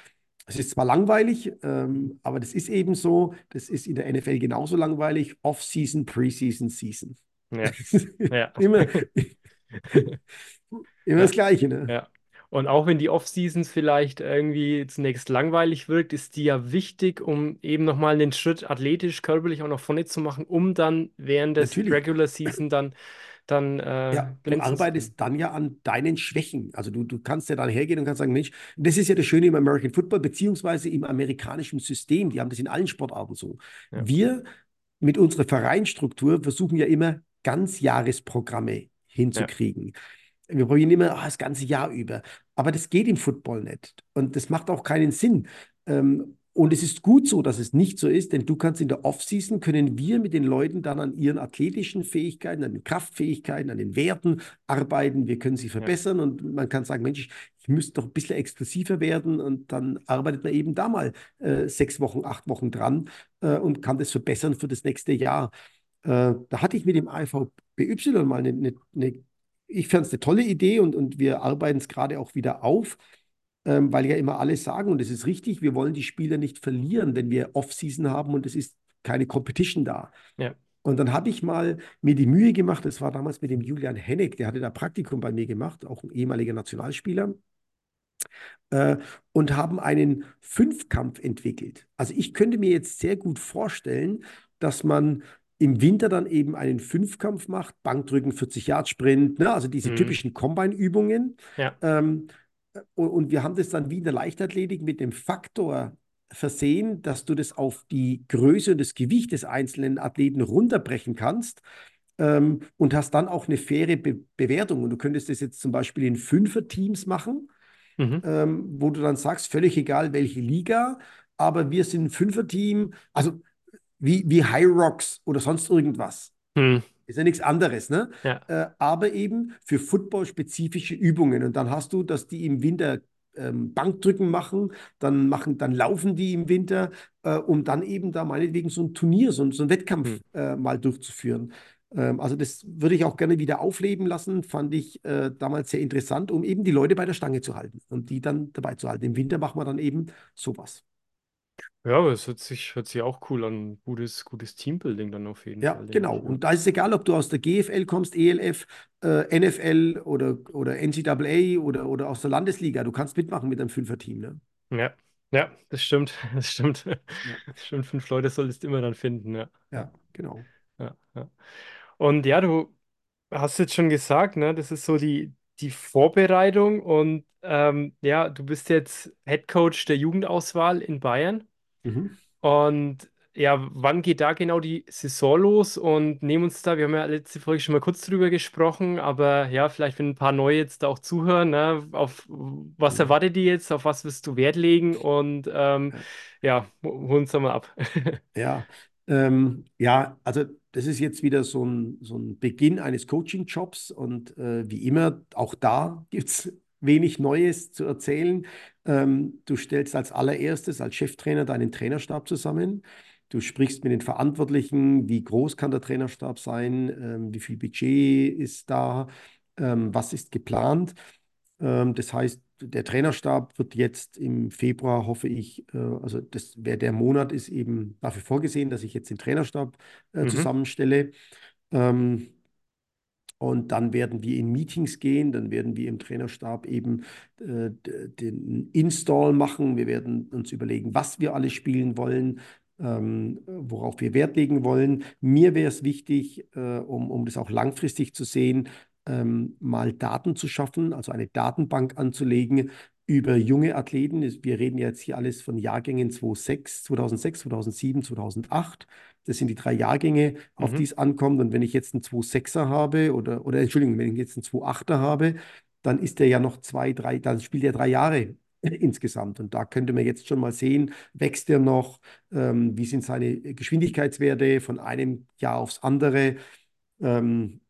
Es ist zwar langweilig, ähm, aber das ist eben so. Das ist in der NFL genauso langweilig. Off-Season, Preseason, Season. Ja, ja. Immer, immer das Ja, Gleiche, ne? ja. Und auch wenn die Off-Seasons vielleicht irgendwie zunächst langweilig wirkt, ist die ja wichtig, um eben nochmal einen Schritt athletisch, körperlich auch nach vorne zu machen, um dann während des Natürlich. Regular Season dann, dann äh, Ja, du arbeitest dann ja an deinen Schwächen. Also du, du kannst ja dann hergehen und kannst sagen, Mensch, das ist ja das Schöne im American Football, beziehungsweise im amerikanischen System. Die haben das in allen Sportarten so. Ja. Wir mit unserer Vereinsstruktur versuchen ja immer Ganzjahresprogramme hinzukriegen. Wir probieren immer ah, das ganze Jahr über. Aber das geht im Football nicht. Und das macht auch keinen Sinn. Ähm, und es ist gut so, dass es nicht so ist, denn du kannst in der Offseason, können wir mit den Leuten dann an ihren athletischen Fähigkeiten, an den Kraftfähigkeiten, an den Werten arbeiten. Wir können sie verbessern ja. und man kann sagen, Mensch, ich, müsste doch ein bisschen exklusiver werden und dann arbeitet man eben da mal äh, sechs Wochen, acht Wochen dran äh, und kann das verbessern für das nächste Jahr. Äh, da hatte ich mit dem IVBY mal eine, eine, eine ich fand es eine tolle Idee und, und wir arbeiten es gerade auch wieder auf ähm, weil ja immer alle sagen, und es ist richtig, wir wollen die Spieler nicht verlieren, wenn wir Off-Season haben und es ist keine Competition da. Ja. Und dann habe ich mal mir die Mühe gemacht, das war damals mit dem Julian Henneck, der hatte da Praktikum bei mir gemacht, auch ein ehemaliger Nationalspieler, äh, und haben einen Fünfkampf entwickelt. Also ich könnte mir jetzt sehr gut vorstellen, dass man im Winter dann eben einen Fünfkampf macht, Bankdrücken, 40 Yard Sprint, ne? also diese mhm. typischen Combine-Übungen. Ja. Ähm, und wir haben das dann wie in der Leichtathletik mit dem Faktor versehen, dass du das auf die Größe und das Gewicht des einzelnen Athleten runterbrechen kannst ähm, und hast dann auch eine faire Be Bewertung. Und du könntest das jetzt zum Beispiel in Fünfer-Teams machen, mhm. ähm, wo du dann sagst, völlig egal welche Liga, aber wir sind ein Fünfer-Team, also wie, wie High Rocks oder sonst irgendwas. Mhm. Ist ja nichts anderes, ne? Ja. Äh, aber eben für Football-spezifische Übungen. Und dann hast du, dass die im Winter ähm, Bankdrücken machen, dann machen, dann laufen die im Winter, äh, um dann eben da meinetwegen so ein Turnier, so, so einen Wettkampf mhm. äh, mal durchzuführen. Ähm, also das würde ich auch gerne wieder aufleben lassen, fand ich äh, damals sehr interessant, um eben die Leute bei der Stange zu halten und die dann dabei zu halten. Im Winter machen wir dann eben sowas. Ja, aber es hört sich, hört sich auch cool an. Gutes, gutes Teambuilding dann auf jeden Ja, Fall, denke genau. ich. Ja. Und da ist es egal, ob du aus der GFL kommst, ELF, äh, NFL oder, oder NCAA oder, oder aus der Landesliga. Du kannst mitmachen mit einem Fünfer-Team. Ne? Ja, ja, das stimmt. Das stimmt. Ja. Das stimmt. Fünf Leute solltest du immer dann finden, ja. ja, genau. Ja, ja. Und ja, du hast jetzt schon gesagt, ne, das ist so die, die Vorbereitung und ähm, ja, du bist jetzt Head Coach der Jugendauswahl in Bayern. Mhm. Und ja, wann geht da genau die Saison los? Und nehmen uns da, wir haben ja letzte Folge schon mal kurz drüber gesprochen, aber ja, vielleicht, wenn ein paar neue jetzt da auch zuhören, ne, auf was mhm. erwartet die jetzt, auf was wirst du Wert legen? Und ähm, ja, hol uns da mal ab. Ja, ähm, ja, also das ist jetzt wieder so ein, so ein Beginn eines Coaching-Jobs und äh, wie immer, auch da gibt es wenig Neues zu erzählen. Ähm, du stellst als allererstes als Cheftrainer deinen Trainerstab zusammen. Du sprichst mit den Verantwortlichen, wie groß kann der Trainerstab sein, ähm, wie viel Budget ist da, ähm, was ist geplant. Ähm, das heißt, der Trainerstab wird jetzt im Februar, hoffe ich, äh, also das wäre der Monat, ist eben dafür vorgesehen, dass ich jetzt den Trainerstab äh, mhm. zusammenstelle. Ähm, und dann werden wir in Meetings gehen, dann werden wir im Trainerstab eben äh, den Install machen. Wir werden uns überlegen, was wir alle spielen wollen, ähm, worauf wir Wert legen wollen. Mir wäre es wichtig, äh, um, um das auch langfristig zu sehen, ähm, mal Daten zu schaffen, also eine Datenbank anzulegen über junge Athleten. Wir reden jetzt hier alles von Jahrgängen 2006, 2006, 2007, 2008. Das sind die drei Jahrgänge, auf mhm. die es ankommt. Und wenn ich jetzt einen 2,6er habe oder, oder Entschuldigung, wenn ich jetzt einen 2,8er habe, dann ist der ja noch zwei, drei, dann spielt er drei Jahre insgesamt. Und da könnte man jetzt schon mal sehen, wächst er noch, ähm, wie sind seine Geschwindigkeitswerte von einem Jahr aufs andere. Ähm,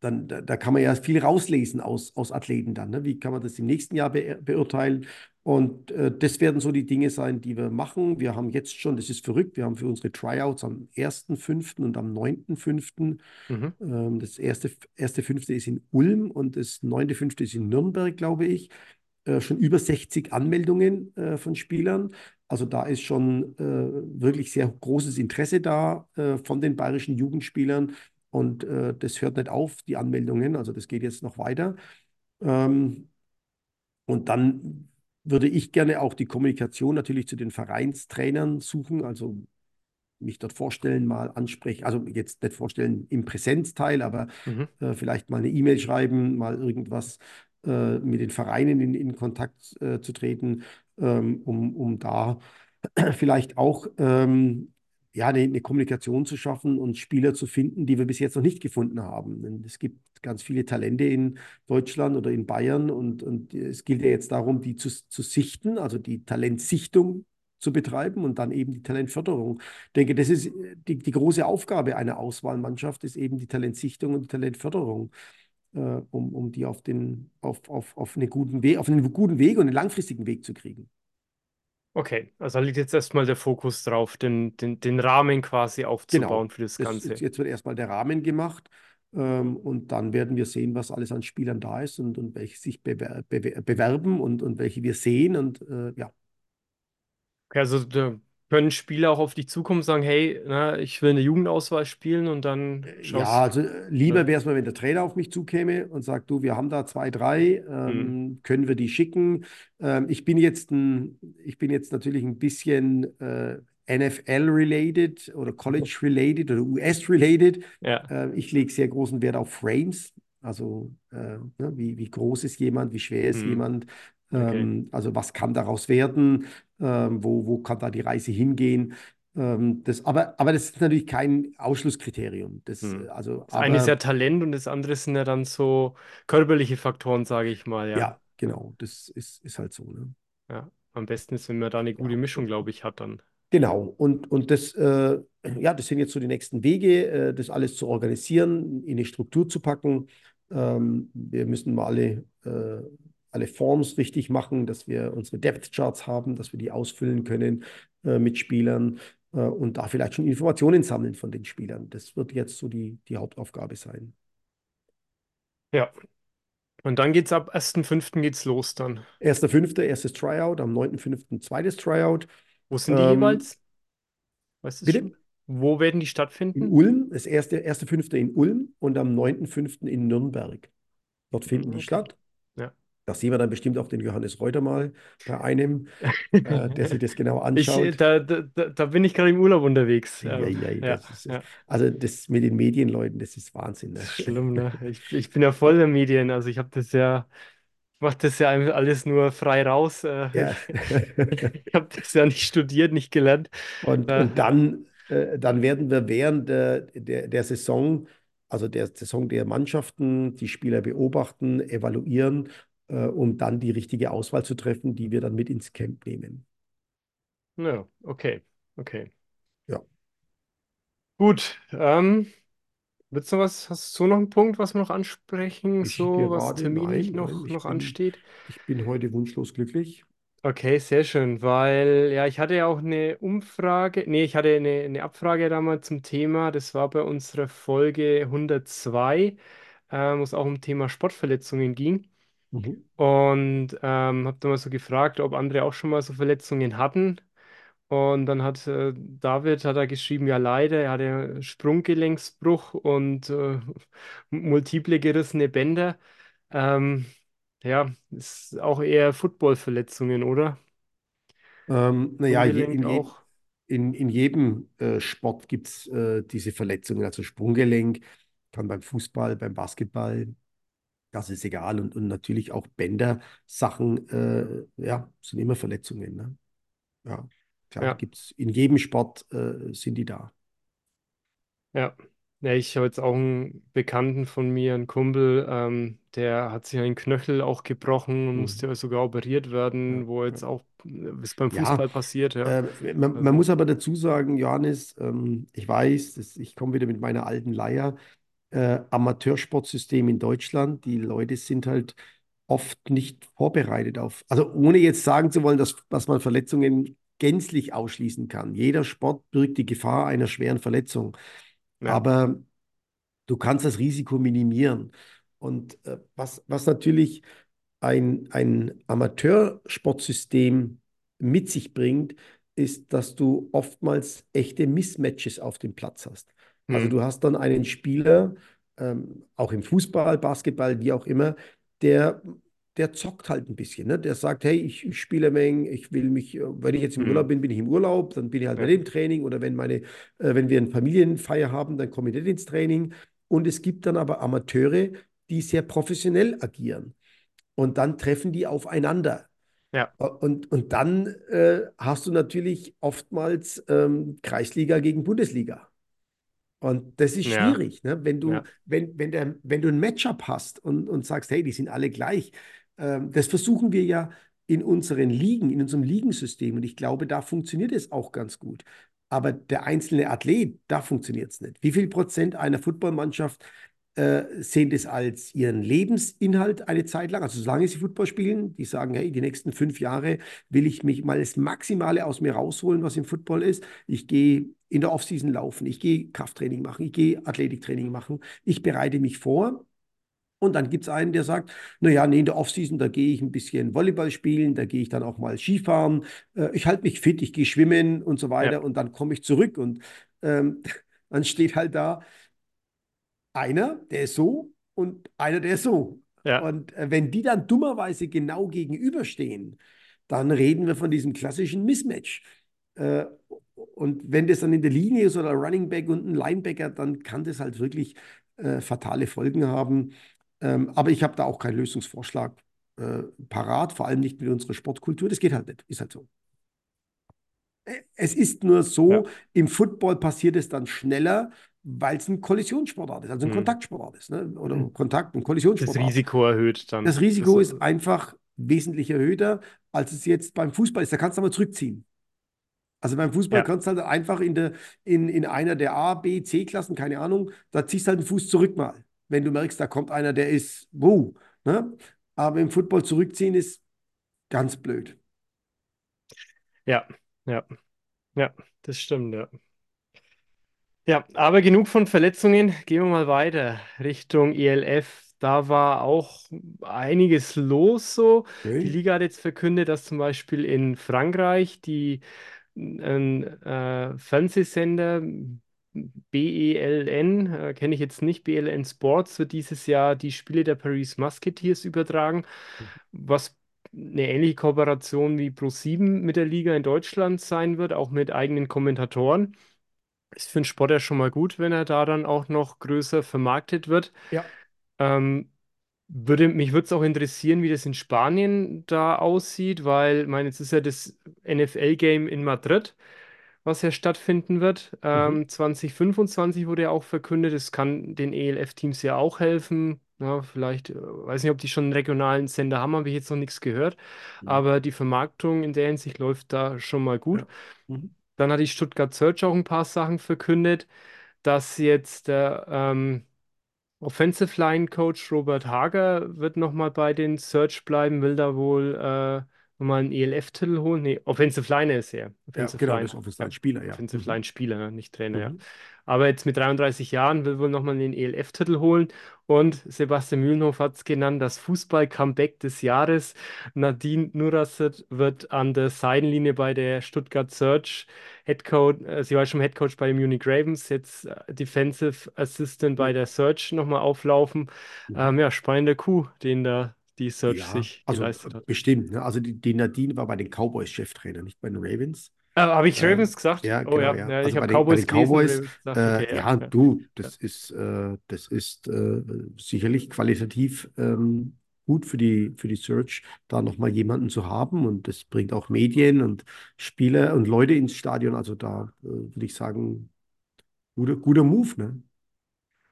dann, da, da, kann man ja viel rauslesen aus, aus Athleten dann. Ne? Wie kann man das im nächsten Jahr be beurteilen? Und äh, das werden so die Dinge sein, die wir machen. Wir haben jetzt schon, das ist verrückt, wir haben für unsere Tryouts am 1.5. und am 9.5. Mhm. Ähm, das erste, erste Fünfte ist in Ulm und das 9.5. ist in Nürnberg, glaube ich. Äh, schon über 60 Anmeldungen äh, von Spielern. Also da ist schon äh, wirklich sehr großes Interesse da äh, von den bayerischen Jugendspielern. Und äh, das hört nicht auf, die Anmeldungen. Also das geht jetzt noch weiter. Ähm, und dann würde ich gerne auch die Kommunikation natürlich zu den Vereinstrainern suchen, also mich dort vorstellen, mal ansprechen, also jetzt nicht vorstellen im Präsenzteil, aber mhm. äh, vielleicht mal eine E-Mail schreiben, mal irgendwas äh, mit den Vereinen in, in Kontakt äh, zu treten, ähm, um, um da vielleicht auch ähm, ja, eine, eine, Kommunikation zu schaffen und Spieler zu finden, die wir bis jetzt noch nicht gefunden haben. Denn es gibt ganz viele Talente in Deutschland oder in Bayern und, und es gilt ja jetzt darum, die zu, zu sichten, also die Talentsichtung zu betreiben und dann eben die Talentförderung. Ich denke, das ist die, die große Aufgabe einer Auswahlmannschaft, ist eben die Talentsichtung und die Talentförderung, äh, um, um die auf, den, auf, auf, auf, einen guten Weg, auf einen guten Weg und einen langfristigen Weg zu kriegen. Okay, also da liegt jetzt erstmal der Fokus drauf, den, den, den Rahmen quasi aufzubauen Genau, für das das, Ganze. jetzt, jetzt wird erstmal der Rahmen gemacht ähm, und dann werden wir sehen, was alles an Spielern da ist und, und welche sich bewer bewer bewerben und, und welche wir sehen und äh, ja. Okay, also da können Spieler auch auf dich zukommen und sagen, hey, na, ich will eine Jugendauswahl spielen und dann Ja, schaust also äh, lieber wäre es mal, wenn der Trainer auf mich zukäme und sagt, du, wir haben da zwei, drei, Hm, ähm, können wir die schicken? Ähm, ich bin jetzt ein, ich bin jetzt natürlich ein bisschen äh, NFL-related oder College-related oder US-related. ja, Äh, ich lege sehr großen Wert auf Frames, also äh, ne, wie, wie groß ist jemand, wie schwer ist hm, jemand, okay. ähm, also was kann daraus werden, ähm, wo, wo kann da die Reise hingehen. Ähm, das, aber, aber das ist natürlich kein Ausschlusskriterium. Das, Hm. also, Das eine ist ja aber Talent und das andere sind ja dann so körperliche Faktoren, sage ich mal, ja. ja, genau, das ist, ist halt so. Ne? Ja, am besten ist, wenn man da eine gute Ja. Mischung, glaube ich, hat dann. Genau, und, und das, äh, ja, das sind jetzt so die nächsten Wege, äh, das alles zu organisieren, in eine Struktur zu packen. Ähm, wir müssen mal alle, äh, alle Forms richtig machen, dass wir unsere Depth Charts haben, dass wir die ausfüllen können äh, mit Spielern äh, und da vielleicht schon Informationen sammeln von den Spielern. Das wird jetzt so die, die Hauptaufgabe sein. Ja, und dann geht's ab 1.5. geht's los dann. 1.5. erstes Tryout, am 9.5. zweites Tryout. Wo sind die Ähm, jeweils? Weißt du es bitte? schon? Wo werden die In stattfinden? Ulm, das erste, erste Fünfte in Ulm und am 9.5. in Nürnberg. Dort finden Hm, die Okay. statt. Da sehen wir dann bestimmt auch den Johannes Reuter mal bei einem, äh, der sich das genau Ich, anschaut. da, da, da da bin ich gerade im Urlaub unterwegs. Ja, Ähm, ja, ja, das ist, also das mit den Medienleuten, das ist Wahnsinn. das Ne? ist schlimm, ne? Ich, ich bin ja voll der Medien, also ich habe das ja, ich mache das ja alles nur frei raus. Äh, ich ich habe das ja nicht studiert, nicht gelernt. Und, Äh, und dann, äh, dann werden wir während der, der, der Saison, also der Saison der Mannschaften, die Spieler beobachten, evaluieren, äh, um dann die richtige Auswahl zu treffen, die wir dann mit ins Camp nehmen. ja, okay, okay. Ja. Gut, ähm, willst du noch was, hast du noch einen Punkt, was wir noch ansprechen, Ich so was terminlich nein, nein, noch, ich noch bin, ansteht? ich bin heute wunschlos glücklich. Okay, sehr schön, weil ja, ich hatte ja auch eine Umfrage, nee, ich hatte eine, eine Abfrage damals zum Thema, das war bei unserer Folge 102, ähm, wo es auch um Thema Sportverletzungen ging. Mhm. Und ähm, habe dann mal so gefragt, ob andere auch schon mal so Verletzungen hatten. Und dann hat äh, David hat er geschrieben, ja leider, er hatte Sprunggelenksbruch und äh, multiple gerissene Bänder. Ähm, ja, ist auch eher Footballverletzungen, oder? Ähm, naja, je, Sprunggelenk in, je, auch. in, in jedem äh, Sport gibt es äh, diese Verletzungen, also Sprunggelenk, kann beim Fußball, beim Basketball, das ist egal. Und, und natürlich auch Bändersachen, äh, ja, sind immer Verletzungen. Ne? Ja, klar, Ja, gibt es in jedem Sport, äh, sind die da. ja. Ja, ich habe jetzt auch einen Bekannten von mir, einen Kumpel, ähm, der hat sich einen Knöchel auch gebrochen und Mhm. musste sogar operiert Ja, werden, wo ja. jetzt auch, äh, ist beim Fußball passiert, äh, man, man Also, muss aber dazu sagen, Johannes, ähm, ich weiß, dass ich komme wieder mit meiner alten Leier. Äh, Amateursportsystem in Deutschland, die Leute sind halt oft nicht vorbereitet auf, also ohne jetzt sagen zu wollen, dass, dass man Verletzungen gänzlich ausschließen kann. Jeder Sport birgt die Gefahr einer schweren Verletzung, ja, aber du kannst das Risiko minimieren. Und äh, was, was natürlich ein, ein Amateursportsystem mit sich bringt, ist, dass du oftmals echte Mismatches auf dem Platz hast. Also hm, du hast dann einen Spieler, ähm, auch im Fußball, Basketball, wie auch immer, der, der zockt halt ein bisschen. Ne? Der sagt, hey, ich, ich spiele Menge, ich will mich, äh, wenn ich jetzt im hm, Urlaub bin, bin ich im Urlaub, dann bin ich halt bei dem Training oder wenn meine, äh, wenn wir eine Familienfeier haben, dann komme ich nicht ins Training. Und es gibt dann aber Amateure, die sehr professionell agieren. Und dann treffen die aufeinander. ja, Und, und dann äh, hast du natürlich oftmals ähm, Kreisliga gegen Bundesliga. Und das ist ja, schwierig, ne? Wenn du, ja, wenn, wenn, der, wenn du ein Matchup hast und, und sagst, hey, die sind alle gleich. Ähm, das versuchen wir ja in unseren Ligen, in unserem Ligensystem. Und ich glaube, da funktioniert es auch ganz gut. Aber der einzelne Athlet, da funktioniert es nicht. Wie viel Prozent einer Footballmannschaft äh, sehen das als ihren Lebensinhalt eine Zeit lang, also solange sie Football spielen, die sagen, hey, die nächsten fünf Jahre will ich mich mal das Maximale aus mir rausholen, was im Football ist. Ich gehe in der Offseason laufen, ich gehe Krafttraining machen, ich gehe Athletiktraining machen, ich bereite mich vor. Und dann gibt es einen, der sagt, naja, nee, in der Offseason, da gehe ich ein bisschen Volleyball spielen, da gehe ich dann auch mal Skifahren, äh, ich halte mich fit, ich gehe schwimmen und so weiter Ja, und dann komme ich zurück und ähm, dann steht halt da, einer, der ist so und einer, der ist so. ja, Und äh, wenn die dann dummerweise genau gegenüberstehen, dann reden wir von diesem klassischen Mismatch. Äh, und wenn das dann in der Linie ist oder Running Back und ein Linebacker, dann kann das halt wirklich äh, fatale Folgen haben. Ähm, aber ich habe da auch keinen Lösungsvorschlag äh, parat, vor allem nicht mit unserer Sportkultur. Das geht halt nicht, ist halt so. Es ist nur ja. so, im Football passiert es dann schneller, weil es ein Kollisionssportart ist, also ein Hm. Kontaktsportart ist, ne? Oder Hm. Kontakt- und Das Kollisionssportart. Risiko erhöht dann. Das Das, Risiko ist einfach wesentlich erhöhter, als es jetzt beim Fußball ist. Da kannst du aber zurückziehen. Also beim Fußball ja, kannst du halt einfach in, der, in, in einer der A, B, C-Klassen, keine Ahnung, da ziehst du halt den Fuß zurück mal. Wenn du merkst, da kommt einer, der ist, wow, ne? Aber im Football zurückziehen ist ganz blöd. ja, ja, ja, das stimmt, ja. Ja, aber genug von Verletzungen. Gehen wir mal weiter Richtung ELF. Da war auch einiges los so. Die Okay. Liga hat jetzt verkündet, dass zum Beispiel in Frankreich die ein äh, Fernsehsender BELN, äh, kenne ich jetzt nicht, BELN Sports, wird dieses Jahr die Spiele der Paris Musketeers übertragen, was eine ähnliche Kooperation wie ProSieben mit der Liga in Deutschland sein wird, auch mit eigenen Kommentatoren. Ist für den Sport ja schon mal gut, wenn er da dann auch noch größer vermarktet wird. Ja. Ähm, würde, mich würde es auch interessieren, wie das in Spanien da aussieht, weil, ich meine, jetzt ist ja das NFL-Game in Madrid, was ja stattfinden wird. Mhm. Ähm, 2025 wurde ja auch verkündet, es kann den ELF-Teams ja auch helfen. Ja, vielleicht, äh, weiß nicht, ob die schon einen regionalen Sender haben, habe ich jetzt noch nichts gehört. Mhm. Aber die Vermarktung in der Hinsicht läuft da schon mal gut. Ja. Mhm. Dann hat die Stuttgart Search auch ein paar Sachen verkündet, dass jetzt der ähm, Offensive Line Coach Robert Hager wird nochmal bei den Search bleiben, will da wohl äh, nochmal einen ELF-Titel holen. Nee, Offensive Line ist er. Ja, Offensive genau, Line. Ja, ein Spieler, ja. Offensive Mhm. Line Spieler, ne? Nicht Trainer, ja. Mhm. Aber jetzt mit 33 Jahren will wohl nochmal den ELF-Titel holen. Und Sebastian Mühlenhof hat es genannt, das Fußball-Comeback des Jahres. Nadine Nurasset wird an der Seitenlinie bei der Stuttgart Search Headcoach, äh, sie war schon Headcoach bei den Munich Ravens, jetzt äh, Defensive Assistant bei Mhm. der Search nochmal auflaufen. Mhm. Ähm, ja, spannender Coup, den da die Search Ja, sich also äh, geleistet hat. bestimmt. Ne? Also die, die Nadine war bei den Cowboys Cheftrainer, nicht bei den Ravens. Äh, habe ich Ähm, Ravens gesagt? ja, Oh genau, ja, ja. ja ich Also habe bei den, bei Cowboys den gelesen Cowboys, Ravens gesagt. Okay, äh, ja, ja, ja, du, ja. das ist, äh, das ist äh, sicherlich qualitativ ähm, gut für die, für die Search, da nochmal jemanden zu haben. Und das bringt auch Medien und Spieler und Leute ins Stadion. Also da äh, würde ich sagen, guter, guter Move, ne?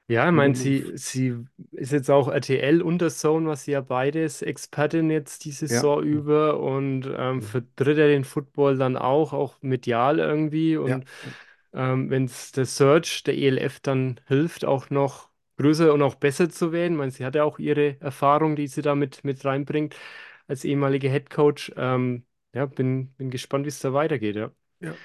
Ja, ich meine, sie, sie ist jetzt auch RTL und der Zone, was sie ja beides Expertin jetzt die Ja. Saison über und ähm, vertritt ja den Football dann auch, auch medial irgendwie. Ja. Und ähm, wenn es der Search, der ELF dann hilft, auch noch größer und auch besser zu werden, ich meine, sie hat ja auch ihre Erfahrung, die sie da mit, mit reinbringt als ehemalige Headcoach. Ähm, ja, bin, bin gespannt, wie es da weitergeht, ja. Ja.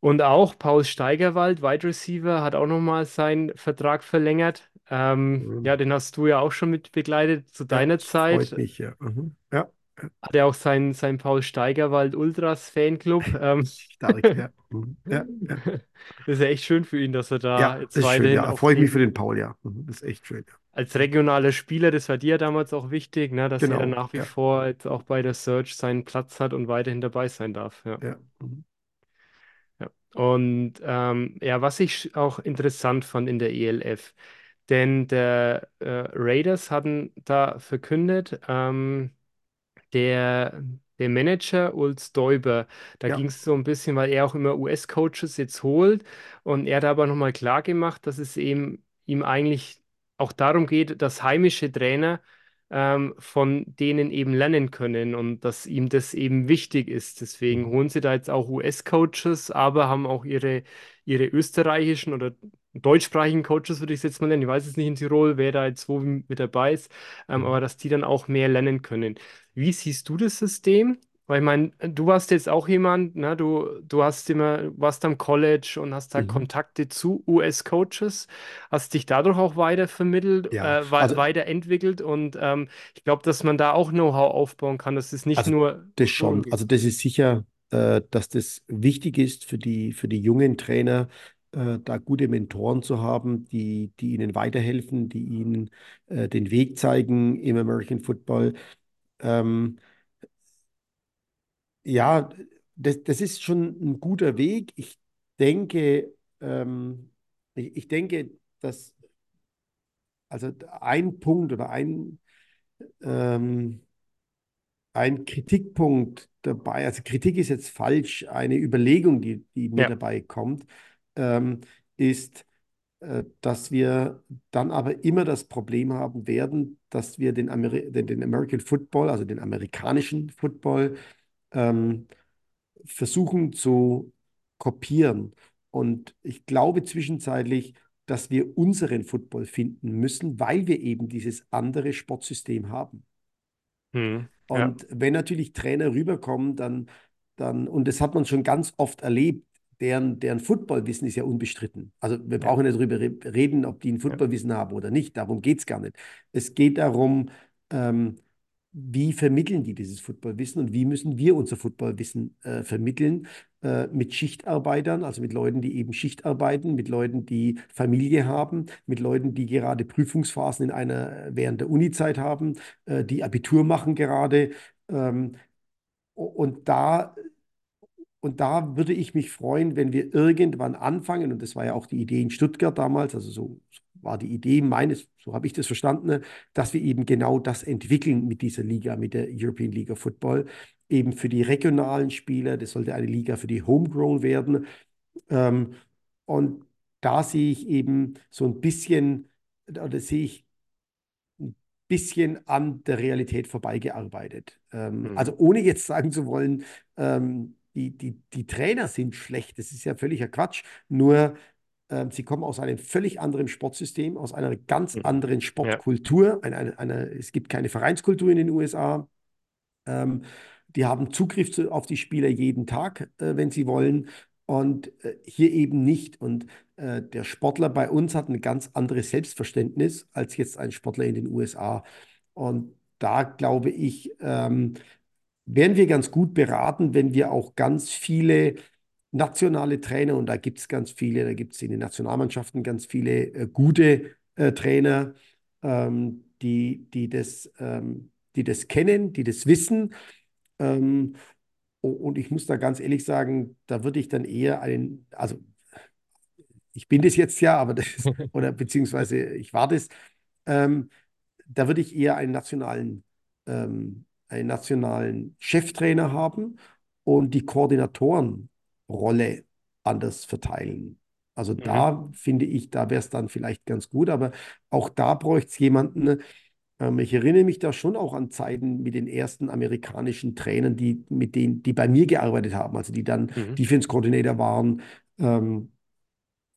Und auch Paul Steigerwald, Wide Receiver, hat auch nochmal seinen Vertrag verlängert. Ähm, Mhm. ja, den hast du ja auch schon mit begleitet zu Ja, deiner freut Zeit. mich, ja. Mhm. Ja, ja, Hat er auch seinen, seinen Paul Steigerwald Ultras Fanclub. Ähm, stark, ja. Mhm. Ja, ja. das ist ja echt schön für ihn, dass er da Ja, ist schön, ja. Freue ich mich für den Paul, ja. Mhm. Das ist echt schön, ja. als regionaler Spieler, das war dir ja damals auch wichtig, ne, dass er Genau, nach wie ja, vor jetzt auch bei der Search seinen Platz hat und weiterhin dabei sein darf. Ja. ja. Mhm. Und ähm, ja, was ich auch interessant fand in der ELF, denn der äh, Raiders hatten da verkündet, ähm, der, der Manager Ulf Stoiber, da ging Ja, es so ein bisschen, weil er auch immer US-Coaches jetzt holt und er hat aber nochmal klar gemacht, dass es eben ihm eigentlich auch darum geht, dass heimische Trainer ähm, von denen eben lernen können und dass ihm das eben wichtig ist. Deswegen Mhm. holen sie da jetzt auch US-Coaches, aber haben auch ihre, ihre österreichischen oder deutschsprachigen Coaches, würde ich es jetzt mal nennen. Ich weiß jetzt nicht in Tirol, wer da jetzt wo mit dabei ist, ähm, Mhm. aber dass die dann auch mehr lernen können. Wie siehst du das System? Weil ich meine, du warst jetzt auch jemand, ne, du, du hast immer, warst am College und hast da Mhm. Kontakte zu US-Coaches, hast dich dadurch auch weitervermittelt, Ja, äh, wei- also, weiterentwickelt und ähm, ich glaube, dass man da auch Know-how aufbauen kann, dass es nicht also nur das Schulen schon. gibt. Also das ist sicher, äh, dass das wichtig ist für die, für die jungen Trainer, äh, da gute Mentoren zu haben, die, die ihnen weiterhelfen, die ihnen äh, den Weg zeigen im American Football. Ähm, ja, das, das ist schon ein guter Weg. Ich denke, ähm, ich, ich denke, dass also ein Punkt oder ein ähm, ein Kritikpunkt dabei, also Kritik ist jetzt falsch, eine Überlegung, die, die mir Ja. dabei kommt, ähm, ist, äh, dass wir dann aber immer das Problem haben werden, dass wir den, Ameri den, den American Football, also den amerikanischen Football, ähm, versuchen zu kopieren. Und ich glaube zwischenzeitlich, dass wir unseren Football finden müssen, weil wir eben dieses andere Sportsystem haben. Hm. Ja. Und wenn natürlich Trainer rüberkommen, dann, dann, und das hat man schon ganz oft erlebt, deren, deren Footballwissen ist ja unbestritten. Also wir Ja. brauchen nicht darüber re- reden, ob die ein Ja. Footballwissen haben oder nicht. Darum geht es gar nicht. Es geht darum, ähm, wie vermitteln die dieses Footballwissen und wie müssen wir unser Footballwissen äh, vermitteln äh, mit Schichtarbeitern, also mit Leuten, die eben Schicht arbeiten, mit Leuten, die Familie haben, mit Leuten, die gerade Prüfungsphasen in einer während der Unizeit haben, äh, die Abitur machen gerade. Ähm, und da und da würde ich mich freuen, wenn wir irgendwann anfangen, und das war ja auch die Idee in Stuttgart damals, also so war die Idee meines, so habe ich das verstanden, ne, dass wir eben genau das entwickeln mit dieser Liga, mit der European League of Football, eben für die regionalen Spieler, das sollte eine Liga für die Homegrown werden. Ähm, und da sehe ich eben so ein bisschen, oder sehe ich ein bisschen an der Realität vorbeigearbeitet. Ähm, Hm. also ohne jetzt sagen zu wollen, ähm, die, die, die Trainer sind schlecht, das ist ja völliger Quatsch. Nur sie kommen aus einem völlig anderen Sportsystem, aus einer ganz Hm. anderen. Sportkultur. Eine, eine, eine, es gibt keine Vereinskultur in den USA. Ähm, die haben Zugriff zu, auf die Spieler jeden Tag, äh, wenn sie wollen. Und äh, hier eben nicht. Und äh, der Sportler bei uns hat ein ganz anderes Selbstverständnis als jetzt ein Sportler in den USA. Und da glaube ich, ähm, wären wir ganz gut beraten, wenn wir auch ganz viele nationale Trainer, und da gibt es ganz viele, da gibt es in den Nationalmannschaften ganz viele äh, gute äh, Trainer, ähm, die, die, das, ähm, die das kennen, die das wissen. Ähm, und ich muss da ganz ehrlich sagen, da würde ich dann eher einen, also ich bin das jetzt ja, aber das oder beziehungsweise ich war das, ähm, da würde ich eher einen nationalen, ähm, einen nationalen Cheftrainer haben und die Koordinatorenrolle anders verteilen. Also Mhm. da finde ich, da wäre es dann vielleicht ganz gut, aber auch da bräuchte es jemanden. Ähm, ich erinnere mich da schon auch an Zeiten mit den ersten amerikanischen Trainern, die mit denen, die bei mir gearbeitet haben, also die dann Mhm. Defense Coordinator waren. Ähm,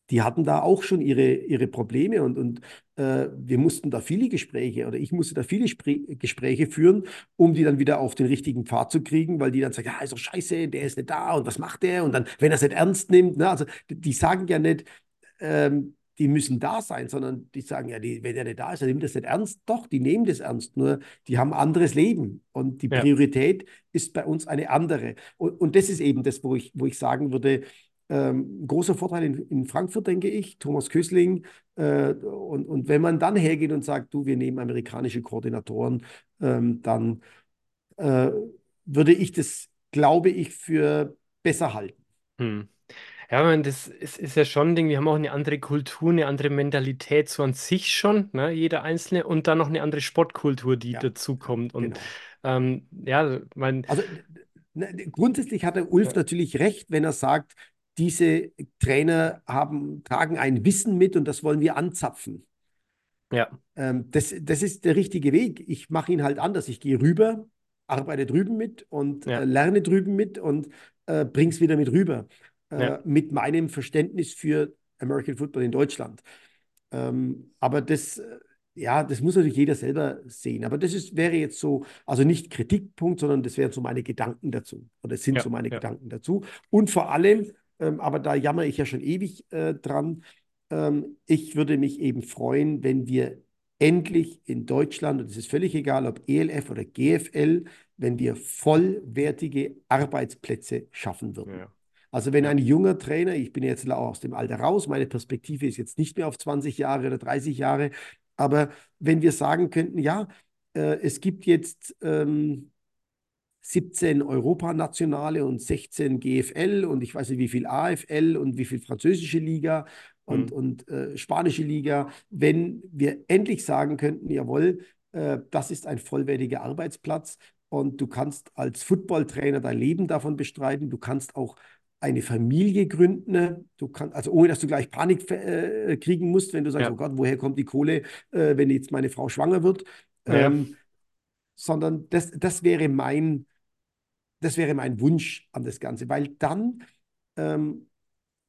die hatten da auch schon ihre, ihre Probleme und, und äh, wir mussten da viele Gespräche oder ich musste da viele Spre Gespräche führen, um die dann wieder auf den richtigen Pfad zu kriegen, weil die dann sagen, ja, ist doch scheiße, der ist nicht da und was macht der? Und dann, wenn er es nicht ernst nimmt, ne? Also die, die sagen ja nicht, ähm, die müssen da sein, sondern die sagen ja, die, wenn er nicht da ist, dann nimmt das nicht ernst. Doch, die nehmen das ernst, nur die haben ein anderes Leben und die Ja. Priorität ist bei uns eine andere. Und, und das ist eben das, wo ich, wo ich sagen würde, ähm, großer Vorteil in, in Frankfurt, denke ich, Thomas Kösling. Äh, und, und wenn man dann hergeht und sagt, du, wir nehmen amerikanische Koordinatoren, ähm, dann äh, würde ich das, glaube ich, für besser halten. Hm. Ja, meine, das ist, ist ja schon ein Ding. Wir haben auch eine andere Kultur, eine andere Mentalität so an sich schon, ne, jeder Einzelne, und dann noch eine andere Sportkultur, die Ja, dazukommt. Und genau. ähm, ja, mein, Also ne, grundsätzlich hat der Ulf ja, natürlich recht, wenn er sagt, diese Trainer haben, tragen ein Wissen mit und das wollen wir anzapfen. Ja, Ähm, das, das ist der richtige Weg. Ich mache ihn halt anders. Ich gehe rüber, arbeite drüben mit und äh, ja, lerne drüben mit und äh, bringe es wieder mit rüber. ja. Äh, mit meinem Verständnis für American Football in Deutschland. Ähm, aber das, äh, ja, das muss natürlich jeder selber sehen. Aber das ist, wäre jetzt so, also nicht Kritikpunkt, sondern das wären so meine Gedanken dazu. Oder es sind Ja, so meine ja. Gedanken dazu. Und vor allem, ähm, aber da jammere ich ja schon ewig äh, dran, ähm, ich würde mich eben freuen, wenn wir endlich in Deutschland, und es ist völlig egal, ob ELF oder GFL, wenn wir vollwertige Arbeitsplätze schaffen würden. Ja, Also wenn ein junger Trainer, ich bin jetzt aus dem Alter raus, meine Perspektive ist jetzt nicht mehr auf 20 Jahre oder 30 Jahre, aber wenn wir sagen könnten, ja, äh, es gibt jetzt ähm, 17 Europanationale und 16 GFL und ich weiß nicht wie viel AFL und wie viel französische Liga und, Hm, und äh, spanische Liga, wenn wir endlich sagen könnten, jawohl, äh, das ist ein vollwertiger Arbeitsplatz und du kannst als Footballtrainer dein Leben davon bestreiten, du kannst auch eine Familie gründen, du kannst, also ohne dass du gleich Panik äh, kriegen musst, wenn du sagst, Ja, oh Gott, woher kommt die Kohle, äh, wenn jetzt meine Frau schwanger wird, ja. ähm, sondern das, das wäre mein das wäre mein Wunsch an das Ganze, weil dann, ähm,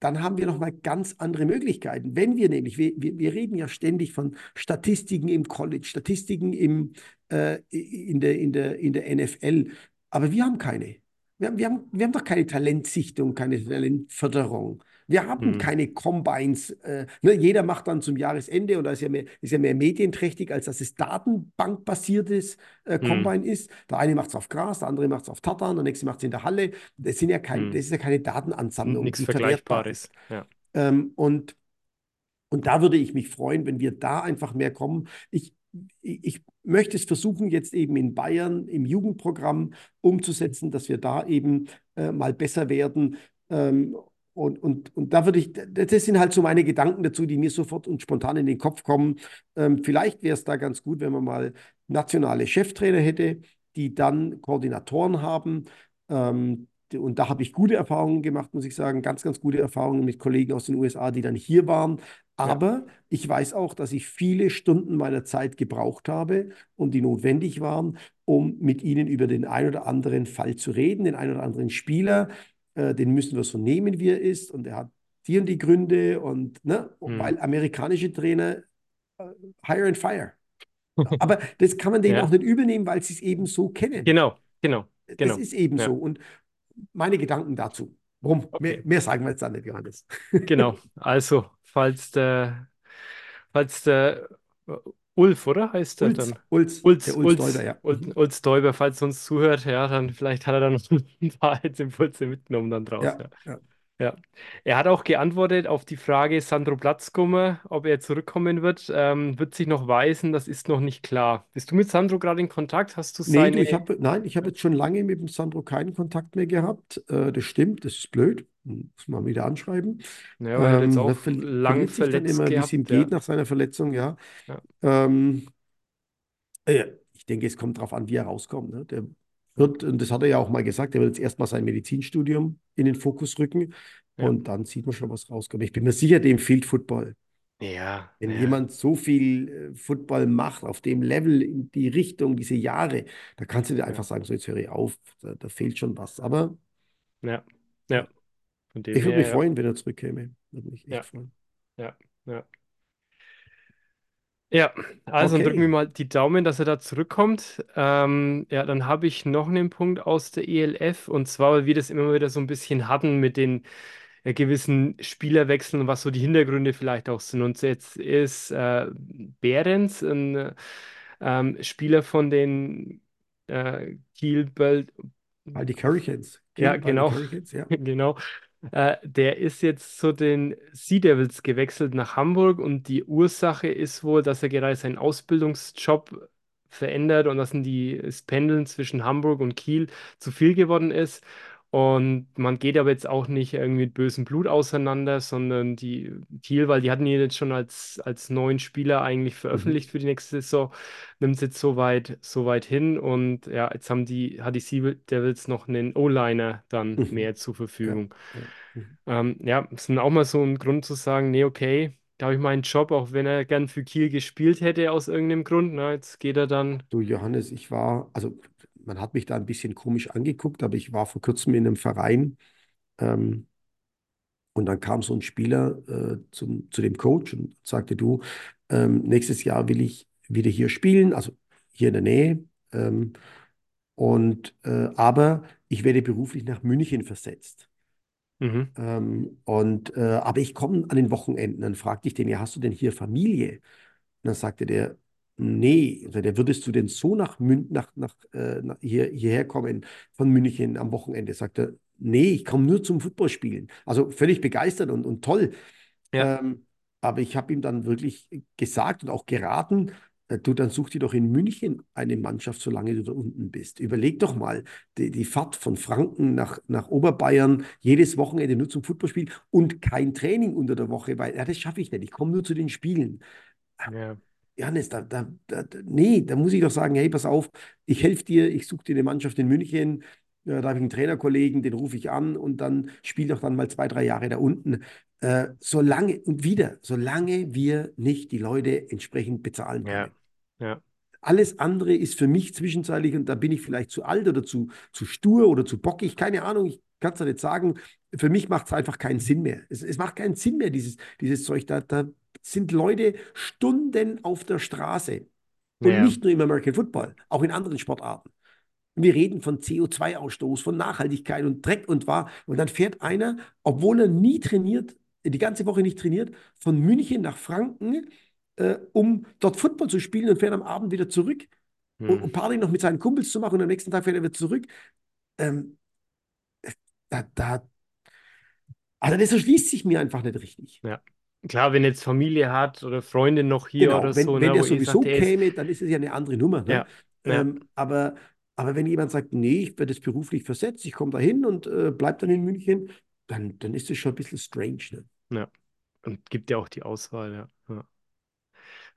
dann haben wir nochmal ganz andere Möglichkeiten. Wenn wir nämlich, wir, wir, reden ja ständig von Statistiken im College, Statistiken im, äh, in der, in der, in der NFL, aber wir haben keine. Wir haben, wir haben, wir haben doch keine Talentsichtung, keine Talentförderung. Wir haben Hm, keine Combines. Äh, ne, jeder macht dann zum Jahresende, und da ist ja mehr, ist ja mehr medienträchtig, als dass es datenbankbasiertes äh, hm, Combine ist. Der eine macht es auf Gras, der andere macht es auf Tartan, der nächste macht es in der Halle. Das sind ja kein, hm. das ist ja keine Datenansammlung, Nichts Vergleichbares. ist. Ja, Ähm, und und da würde ich mich freuen, wenn wir da einfach mehr kommen. Ich, ich möchte es versuchen, jetzt eben in Bayern im Jugendprogramm umzusetzen, dass wir da eben äh, mal besser werden. Ähm, und, und, und da würde ich, das sind halt so meine Gedanken dazu, die mir sofort und spontan in den Kopf kommen. Ähm, vielleicht wäre es da ganz gut, wenn man mal nationale Cheftrainer hätte, die dann Koordinatoren haben. Ähm, und da habe ich gute Erfahrungen gemacht, muss ich sagen, ganz, ganz gute Erfahrungen mit Kollegen aus den USA, die dann hier waren ja, aber ich weiß auch, dass ich viele Stunden meiner Zeit gebraucht habe und die notwendig waren, um mit ihnen über den ein oder anderen Fall zu reden, den ein oder anderen Spieler. Äh, den müssen wir so nehmen, wie er ist. Und er hat die und die Gründe. Und ne, hm. weil amerikanische Trainer äh, hire and fire. Aber das kann man denen auch Ja, nicht übel nehmen, weil sie es eben so kennen. genau, genau, Das genau. ist eben so. Ja, Und meine Gedanken dazu. Warum? Mehr, okay. mehr sagen wir jetzt dann nicht, Johannes. Genau. Also, falls der, falls der äh, Ulf, oder heißt er Ulz, dann? Ulz, der Ulz, Ulz Ulz, ja. Ulz. Ulz Däuber, falls er uns zuhört, ja, dann vielleicht hat er dann noch ein paar Impulse mitgenommen dann draus. Ja, Ja. ja. Er hat auch geantwortet auf die Frage Sandro Platzkummer, ob er zurückkommen wird. Ähm, wird sich noch weisen, das ist noch nicht klar. Bist du mit Sandro gerade in Kontakt? Hast du Nee, du, seine. ich habe, nein, ich habe jetzt schon lange mit dem Sandro keinen Kontakt mehr gehabt. Äh, das stimmt, das ist blöd. Muss man wieder anschreiben. Ja, jetzt Ähm, er auch lang verliert sich dann verletzt immer, wie es ihm geht ja. nach seiner Verletzung, ja. Ja, Ähm, äh, ich denke, es kommt darauf an, wie er rauskommt. Ne? Der wird, und das hat er ja auch mal gesagt, er wird jetzt erstmal sein Medizinstudium in den Fokus rücken ja, und dann sieht man schon, was rauskommt. Ich bin mir sicher, dem fehlt Football. ja, Wenn ja, jemand so viel äh, Football macht, auf dem Level, in die Richtung, diese Jahre, da kannst du dir einfach sagen, so jetzt höre ich auf, da, da fehlt schon was. Aber ja, ja, ich würde mich freuen, wenn er zurückkäme. Würde mich echt ja, freuen. ja, ja, ja. Also dann drücken wir Okay, mal die Daumen, dass er da zurückkommt. Ähm, ja, dann habe ich noch einen Punkt aus der ELF und zwar, weil wir das immer wieder so ein bisschen hatten mit den äh, gewissen Spielerwechseln und was so die Hintergründe vielleicht auch sind. Und jetzt ist äh, Behrens ein äh, Spieler von den äh, Kiel, Böll- Baltic Hurricanes. ja, Kiel, genau, Hurricanes, ja. genau. Äh, der ist jetzt zu den Sea Devils gewechselt nach Hamburg und die Ursache ist wohl, dass er gerade seinen Ausbildungsjob verändert und dass die, das Pendeln zwischen Hamburg und Kiel zu viel geworden ist. Und man geht aber jetzt auch nicht irgendwie mit bösem Blut auseinander, sondern die Kiel, weil die hatten ihn jetzt schon als, als neuen Spieler eigentlich Mhm. veröffentlicht für die nächste Saison, nimmt es jetzt so weit, so weit hin. Und ja, jetzt haben die, hat die Sea Devils noch einen O-Liner dann Mhm. mehr zur Verfügung. ja. Mhm. Ähm, ja, ist dann auch mal so ein Grund zu sagen, nee, okay, glaube ich, meinen Job, auch wenn er gern für Kiel gespielt hätte aus irgendeinem Grund. Ne? Jetzt geht er dann. Du, Johannes, ich war, also man hat mich da ein bisschen komisch angeguckt, aber ich war vor kurzem in einem Verein ähm, und dann kam so ein Spieler äh, zum, zu dem Coach und sagte, du, ähm, nächstes Jahr will ich wieder hier spielen, also hier in der Nähe. Ähm, und, äh, aber ich werde beruflich nach München versetzt. Mhm. Ähm, und, äh, aber ich komme an den Wochenenden. Dann fragte ich den, ja, hast du denn hier Familie? Und dann sagte der, nee, also der würdest du denn so nach, Mün nach, nach, äh, nach hier, hierher kommen von München am Wochenende? Sagt er, nee, ich komme nur zum Footballspielen. Also völlig begeistert und, und toll. Ja, Ähm, aber ich habe ihm dann wirklich gesagt und auch geraten, äh, du, dann such dir doch in München eine Mannschaft, solange du da unten bist. Überleg doch mal, die, die Fahrt von Franken nach, nach Oberbayern, jedes Wochenende nur zum Footballspiel und kein Training unter der Woche, weil ja, das schaffe ich nicht. Ich komme nur zu den Spielen. ja, Johannes, da, da, da, nee, da muss ich doch sagen, hey, pass auf, ich helfe dir, ich suche dir eine Mannschaft in München, ja, da habe ich einen Trainerkollegen, den rufe ich an und dann spiel doch dann mal zwei, drei Jahre da unten. Äh, solange, und wieder, solange wir nicht die Leute entsprechend bezahlen ja, können. ja, Alles andere ist für mich zwischenzeitlich, und da bin ich vielleicht zu alt oder zu, zu stur oder zu bockig, keine Ahnung, ich kann es ja nicht sagen. Für mich macht es einfach keinen Sinn mehr. Es, es macht keinen Sinn mehr, dieses, dieses Zeug. Da, da sind Leute Stunden auf der Straße. Und ja, nicht nur im American Football, auch in anderen Sportarten. Wir reden von CO2-Ausstoß, von Nachhaltigkeit und Dreck und wahr. Und dann fährt einer, obwohl er nie trainiert, die ganze Woche nicht trainiert, von München nach Franken, äh, um dort Football zu spielen und fährt am Abend wieder zurück und, hm, und Party noch mit seinen Kumpels zu machen und am nächsten Tag fährt er wieder zurück. Ähm, da, da, also das erschließt sich mir einfach nicht richtig. ja. Klar, wenn jetzt Familie hat oder Freunde noch hier oder Genau, so, wenn, wenn ne, der sagt, sowieso ist. käme, dann ist es ja eine andere Nummer. Ne? Ja, ja, Ähm, aber, aber wenn jemand sagt, nee, ich werde jetzt beruflich versetzt, ich komme da hin und äh, bleib dann in München, dann, dann ist das schon ein bisschen strange. Ne? ja. Und gibt ja auch die Auswahl, ja. ja.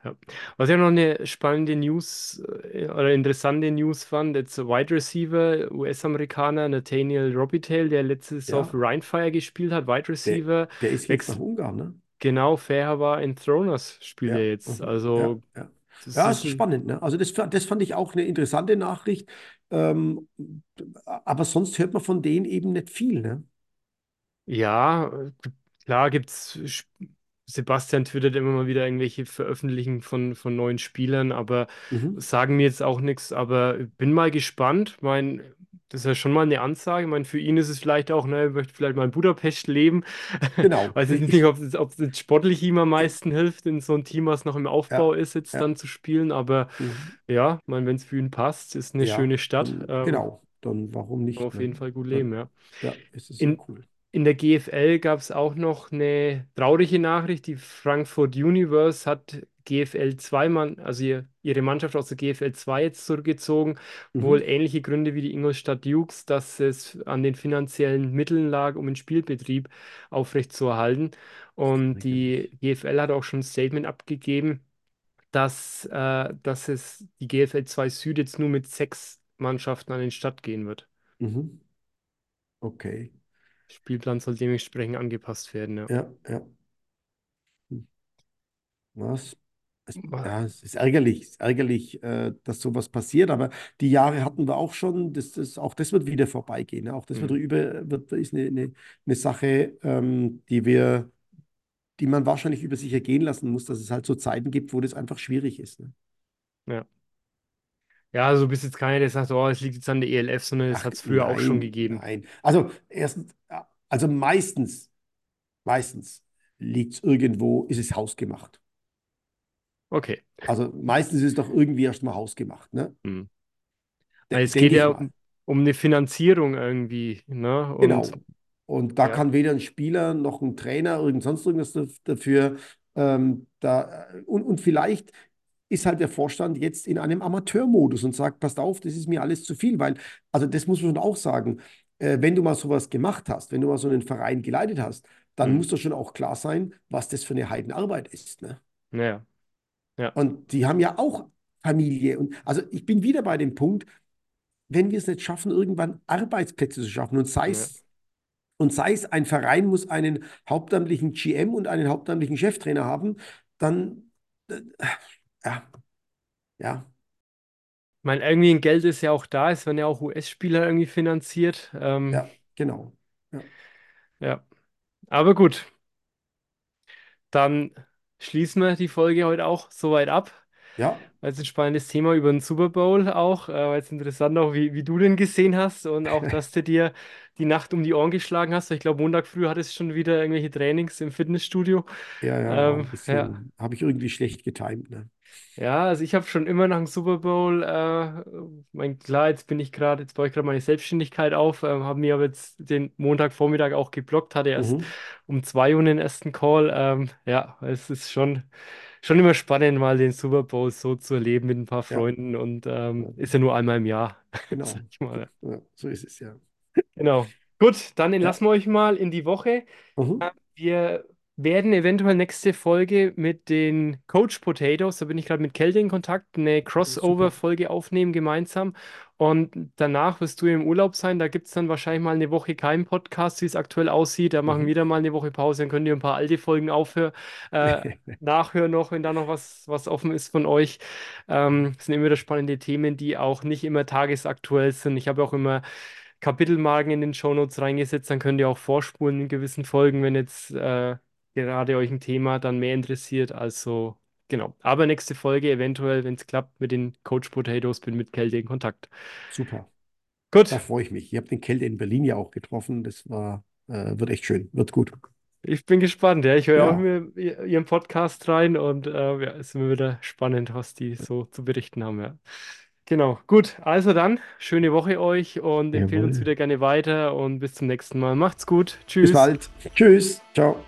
Ja. Was ich noch eine spannende News äh, oder interessante News fand, jetzt Wide Receiver, US-Amerikaner Nathaniel Robitaille, der letzte Saison Ja, für Rheinfire gespielt hat, Wide der, Receiver, der ist jetzt nach Ungarn. Ne? genau, Fair war in Throners, spielt er Ja, jetzt. mhm, ja, Also, ja. das Ja, ist ist ein, spannend. Ne? Also das, das fand ich auch eine interessante Nachricht. Ähm, aber sonst hört man von denen eben nicht viel. Ne? ja, äh, klar gibt es, Sebastian twittert immer mal wieder irgendwelche Veröffentlichungen von, von neuen Spielern, aber Mhm. sagen mir jetzt auch nichts. Aber bin mal gespannt. Mein, das ist ja schon mal eine Ansage. Ich meine, für ihn ist es vielleicht auch, ne, er möchte vielleicht mal in Budapest leben. Genau. Weiß jetzt nicht, Ich, ob es, ob es jetzt sportlich ihm am meisten hilft, in so ein Team, was noch im Aufbau ja, ist, jetzt ja. dann zu spielen. Aber Mhm. ja, ich meine, wenn es für ihn passt, ist eine Ja, schöne Stadt. dann Ähm, genau, dann warum nicht, auf ne? jeden Fall gut leben, ja. ja, es ist In, cool. In der GFL gab es auch noch eine traurige Nachricht. Die Frankfurt Universe hat GFL 2 Mann, also ihr, ihre Mannschaft aus der GFL 2 jetzt zurückgezogen. Wohl Mhm. ähnliche Gründe wie die Ingolstadt Dukes, dass es an den finanziellen Mitteln lag, um den Spielbetrieb aufrechtzuerhalten. Und die. GFL hat auch schon ein Statement abgegeben, dass, äh, dass es die GFL 2 Süd jetzt nur mit sechs Mannschaften an den Start gehen wird. Mhm. Okay. Spielplan soll dementsprechend angepasst werden, ja. Ja, ja. Hm. Was? Es, ja, es ist ärgerlich, es ist ärgerlich, äh, dass sowas passiert, aber die Jahre hatten wir auch schon. Das, das, auch das wird wieder vorbeigehen. Ne? Auch das wird Hm. über, wird, ist eine, eine, eine Sache, ähm, die wir, die man wahrscheinlich über sich ergehen lassen muss, dass es halt so Zeiten gibt, wo das einfach schwierig ist. Ne? Ja. Ja, also du bist jetzt keiner, der sagt, oh, es liegt jetzt an der ELF, sondern es Ach, hat es früher auch schon nein, gegeben. nein. Also erstens, ja, also meistens, meistens liegt es irgendwo, ist es hausgemacht. Okay. Also meistens ist es doch irgendwie erstmal hausgemacht, ne? Hm. Weil es geht ich ja mal. um, um eine Finanzierung irgendwie, ne? Und Genau. Und da ja, kann weder ein Spieler noch ein Trainer irgend sonst irgendwas daf- dafür. Ähm, da, und, und vielleicht ist halt der Vorstand jetzt in einem Amateurmodus und sagt, passt auf, das ist mir alles zu viel, weil, also das muss man schon auch sagen, äh, wenn du mal sowas gemacht hast, wenn du mal so einen Verein geleitet hast, dann hm. muss doch schon auch klar sein, was das für eine Heidenarbeit ist, ne? Naja, ja, Und die haben ja auch Familie. Und also ich bin wieder bei dem Punkt, wenn wir es nicht schaffen, irgendwann Arbeitsplätze zu schaffen und sei ja, es und sei es, ein Verein muss einen hauptamtlichen GM und einen hauptamtlichen Cheftrainer haben, dann, äh, ja, ja. Ich meine, irgendwie ein Geld ist ja auch da, es werden ja auch US-Spieler irgendwie finanziert. Ähm, Ja, genau. Ja. ja, aber gut, dann schließen wir die Folge heute auch soweit ab. Ja, War jetzt ein spannendes Thema über den Super Bowl auch. Äh, war jetzt interessant auch, wie, wie du den gesehen hast und auch, dass du dir die Nacht um die Ohren geschlagen hast. Ich glaube, Montag früh hattest du schon wieder irgendwelche Trainings im Fitnessstudio. ja, ja, Ähm, ja. habe ich irgendwie schlecht getimt, ne? Ja, also ich habe schon immer nach dem Super Bowl, äh, mein, klar, jetzt bin ich gerade, jetzt baue ich gerade meine Selbstständigkeit auf, ähm, habe mir aber jetzt den Montagvormittag auch geblockt, hatte erst Mhm. um 2 Uhr den ersten Call. Ähm, ja, es ist schon, schon immer spannend, mal den Super Bowl so zu erleben mit ein paar Ja, Freunden und ja, ähm, ist ja nur einmal im Jahr, sag genau. ich mal. Ja, so ist es ja. Genau. Gut, dann Ja. entlassen wir euch mal in die Woche. Mhm. Wir werden eventuell nächste Folge mit den Coach Potatoes, da bin ich gerade mit Kälte in Kontakt, eine. Crossover-Folge aufnehmen gemeinsam. Und danach wirst du im Urlaub sein. Da gibt es dann wahrscheinlich mal eine Woche keinen Podcast, wie es aktuell aussieht. Da machen wir Mhm. wieder mal eine Woche Pause. Dann könnt ihr ein paar alte Folgen aufhören, äh, nachhören noch, wenn da noch was, was offen ist von euch. Ähm, das sind immer wieder spannende Themen, die auch nicht immer tagesaktuell sind. Ich habe auch immer Kapitelmarken in den Shownotes reingesetzt. Dann könnt ihr auch vorspulen in gewissen Folgen, wenn jetzt äh, gerade euch ein Thema dann mehr interessiert. Also genau. Aber nächste Folge eventuell, wenn es klappt, mit den Coach Potatoes, bin mit Kälte in Kontakt. Super. Da Gut, freue ich mich. Ich habe den Kälte in Berlin ja auch getroffen. Das war, äh, wird echt schön. Wird gut. ich bin gespannt. Ja, ich höre auch Ja, immer i- Ihren Podcast rein und äh, ja, ist immer wieder spannend, was die so zu berichten haben. Ja. Genau. Gut, also dann, schöne Woche euch und empfehlt uns wieder gerne weiter und bis zum nächsten Mal. Macht's gut. Bis Tschüss. bald. Tschüss. Ciao.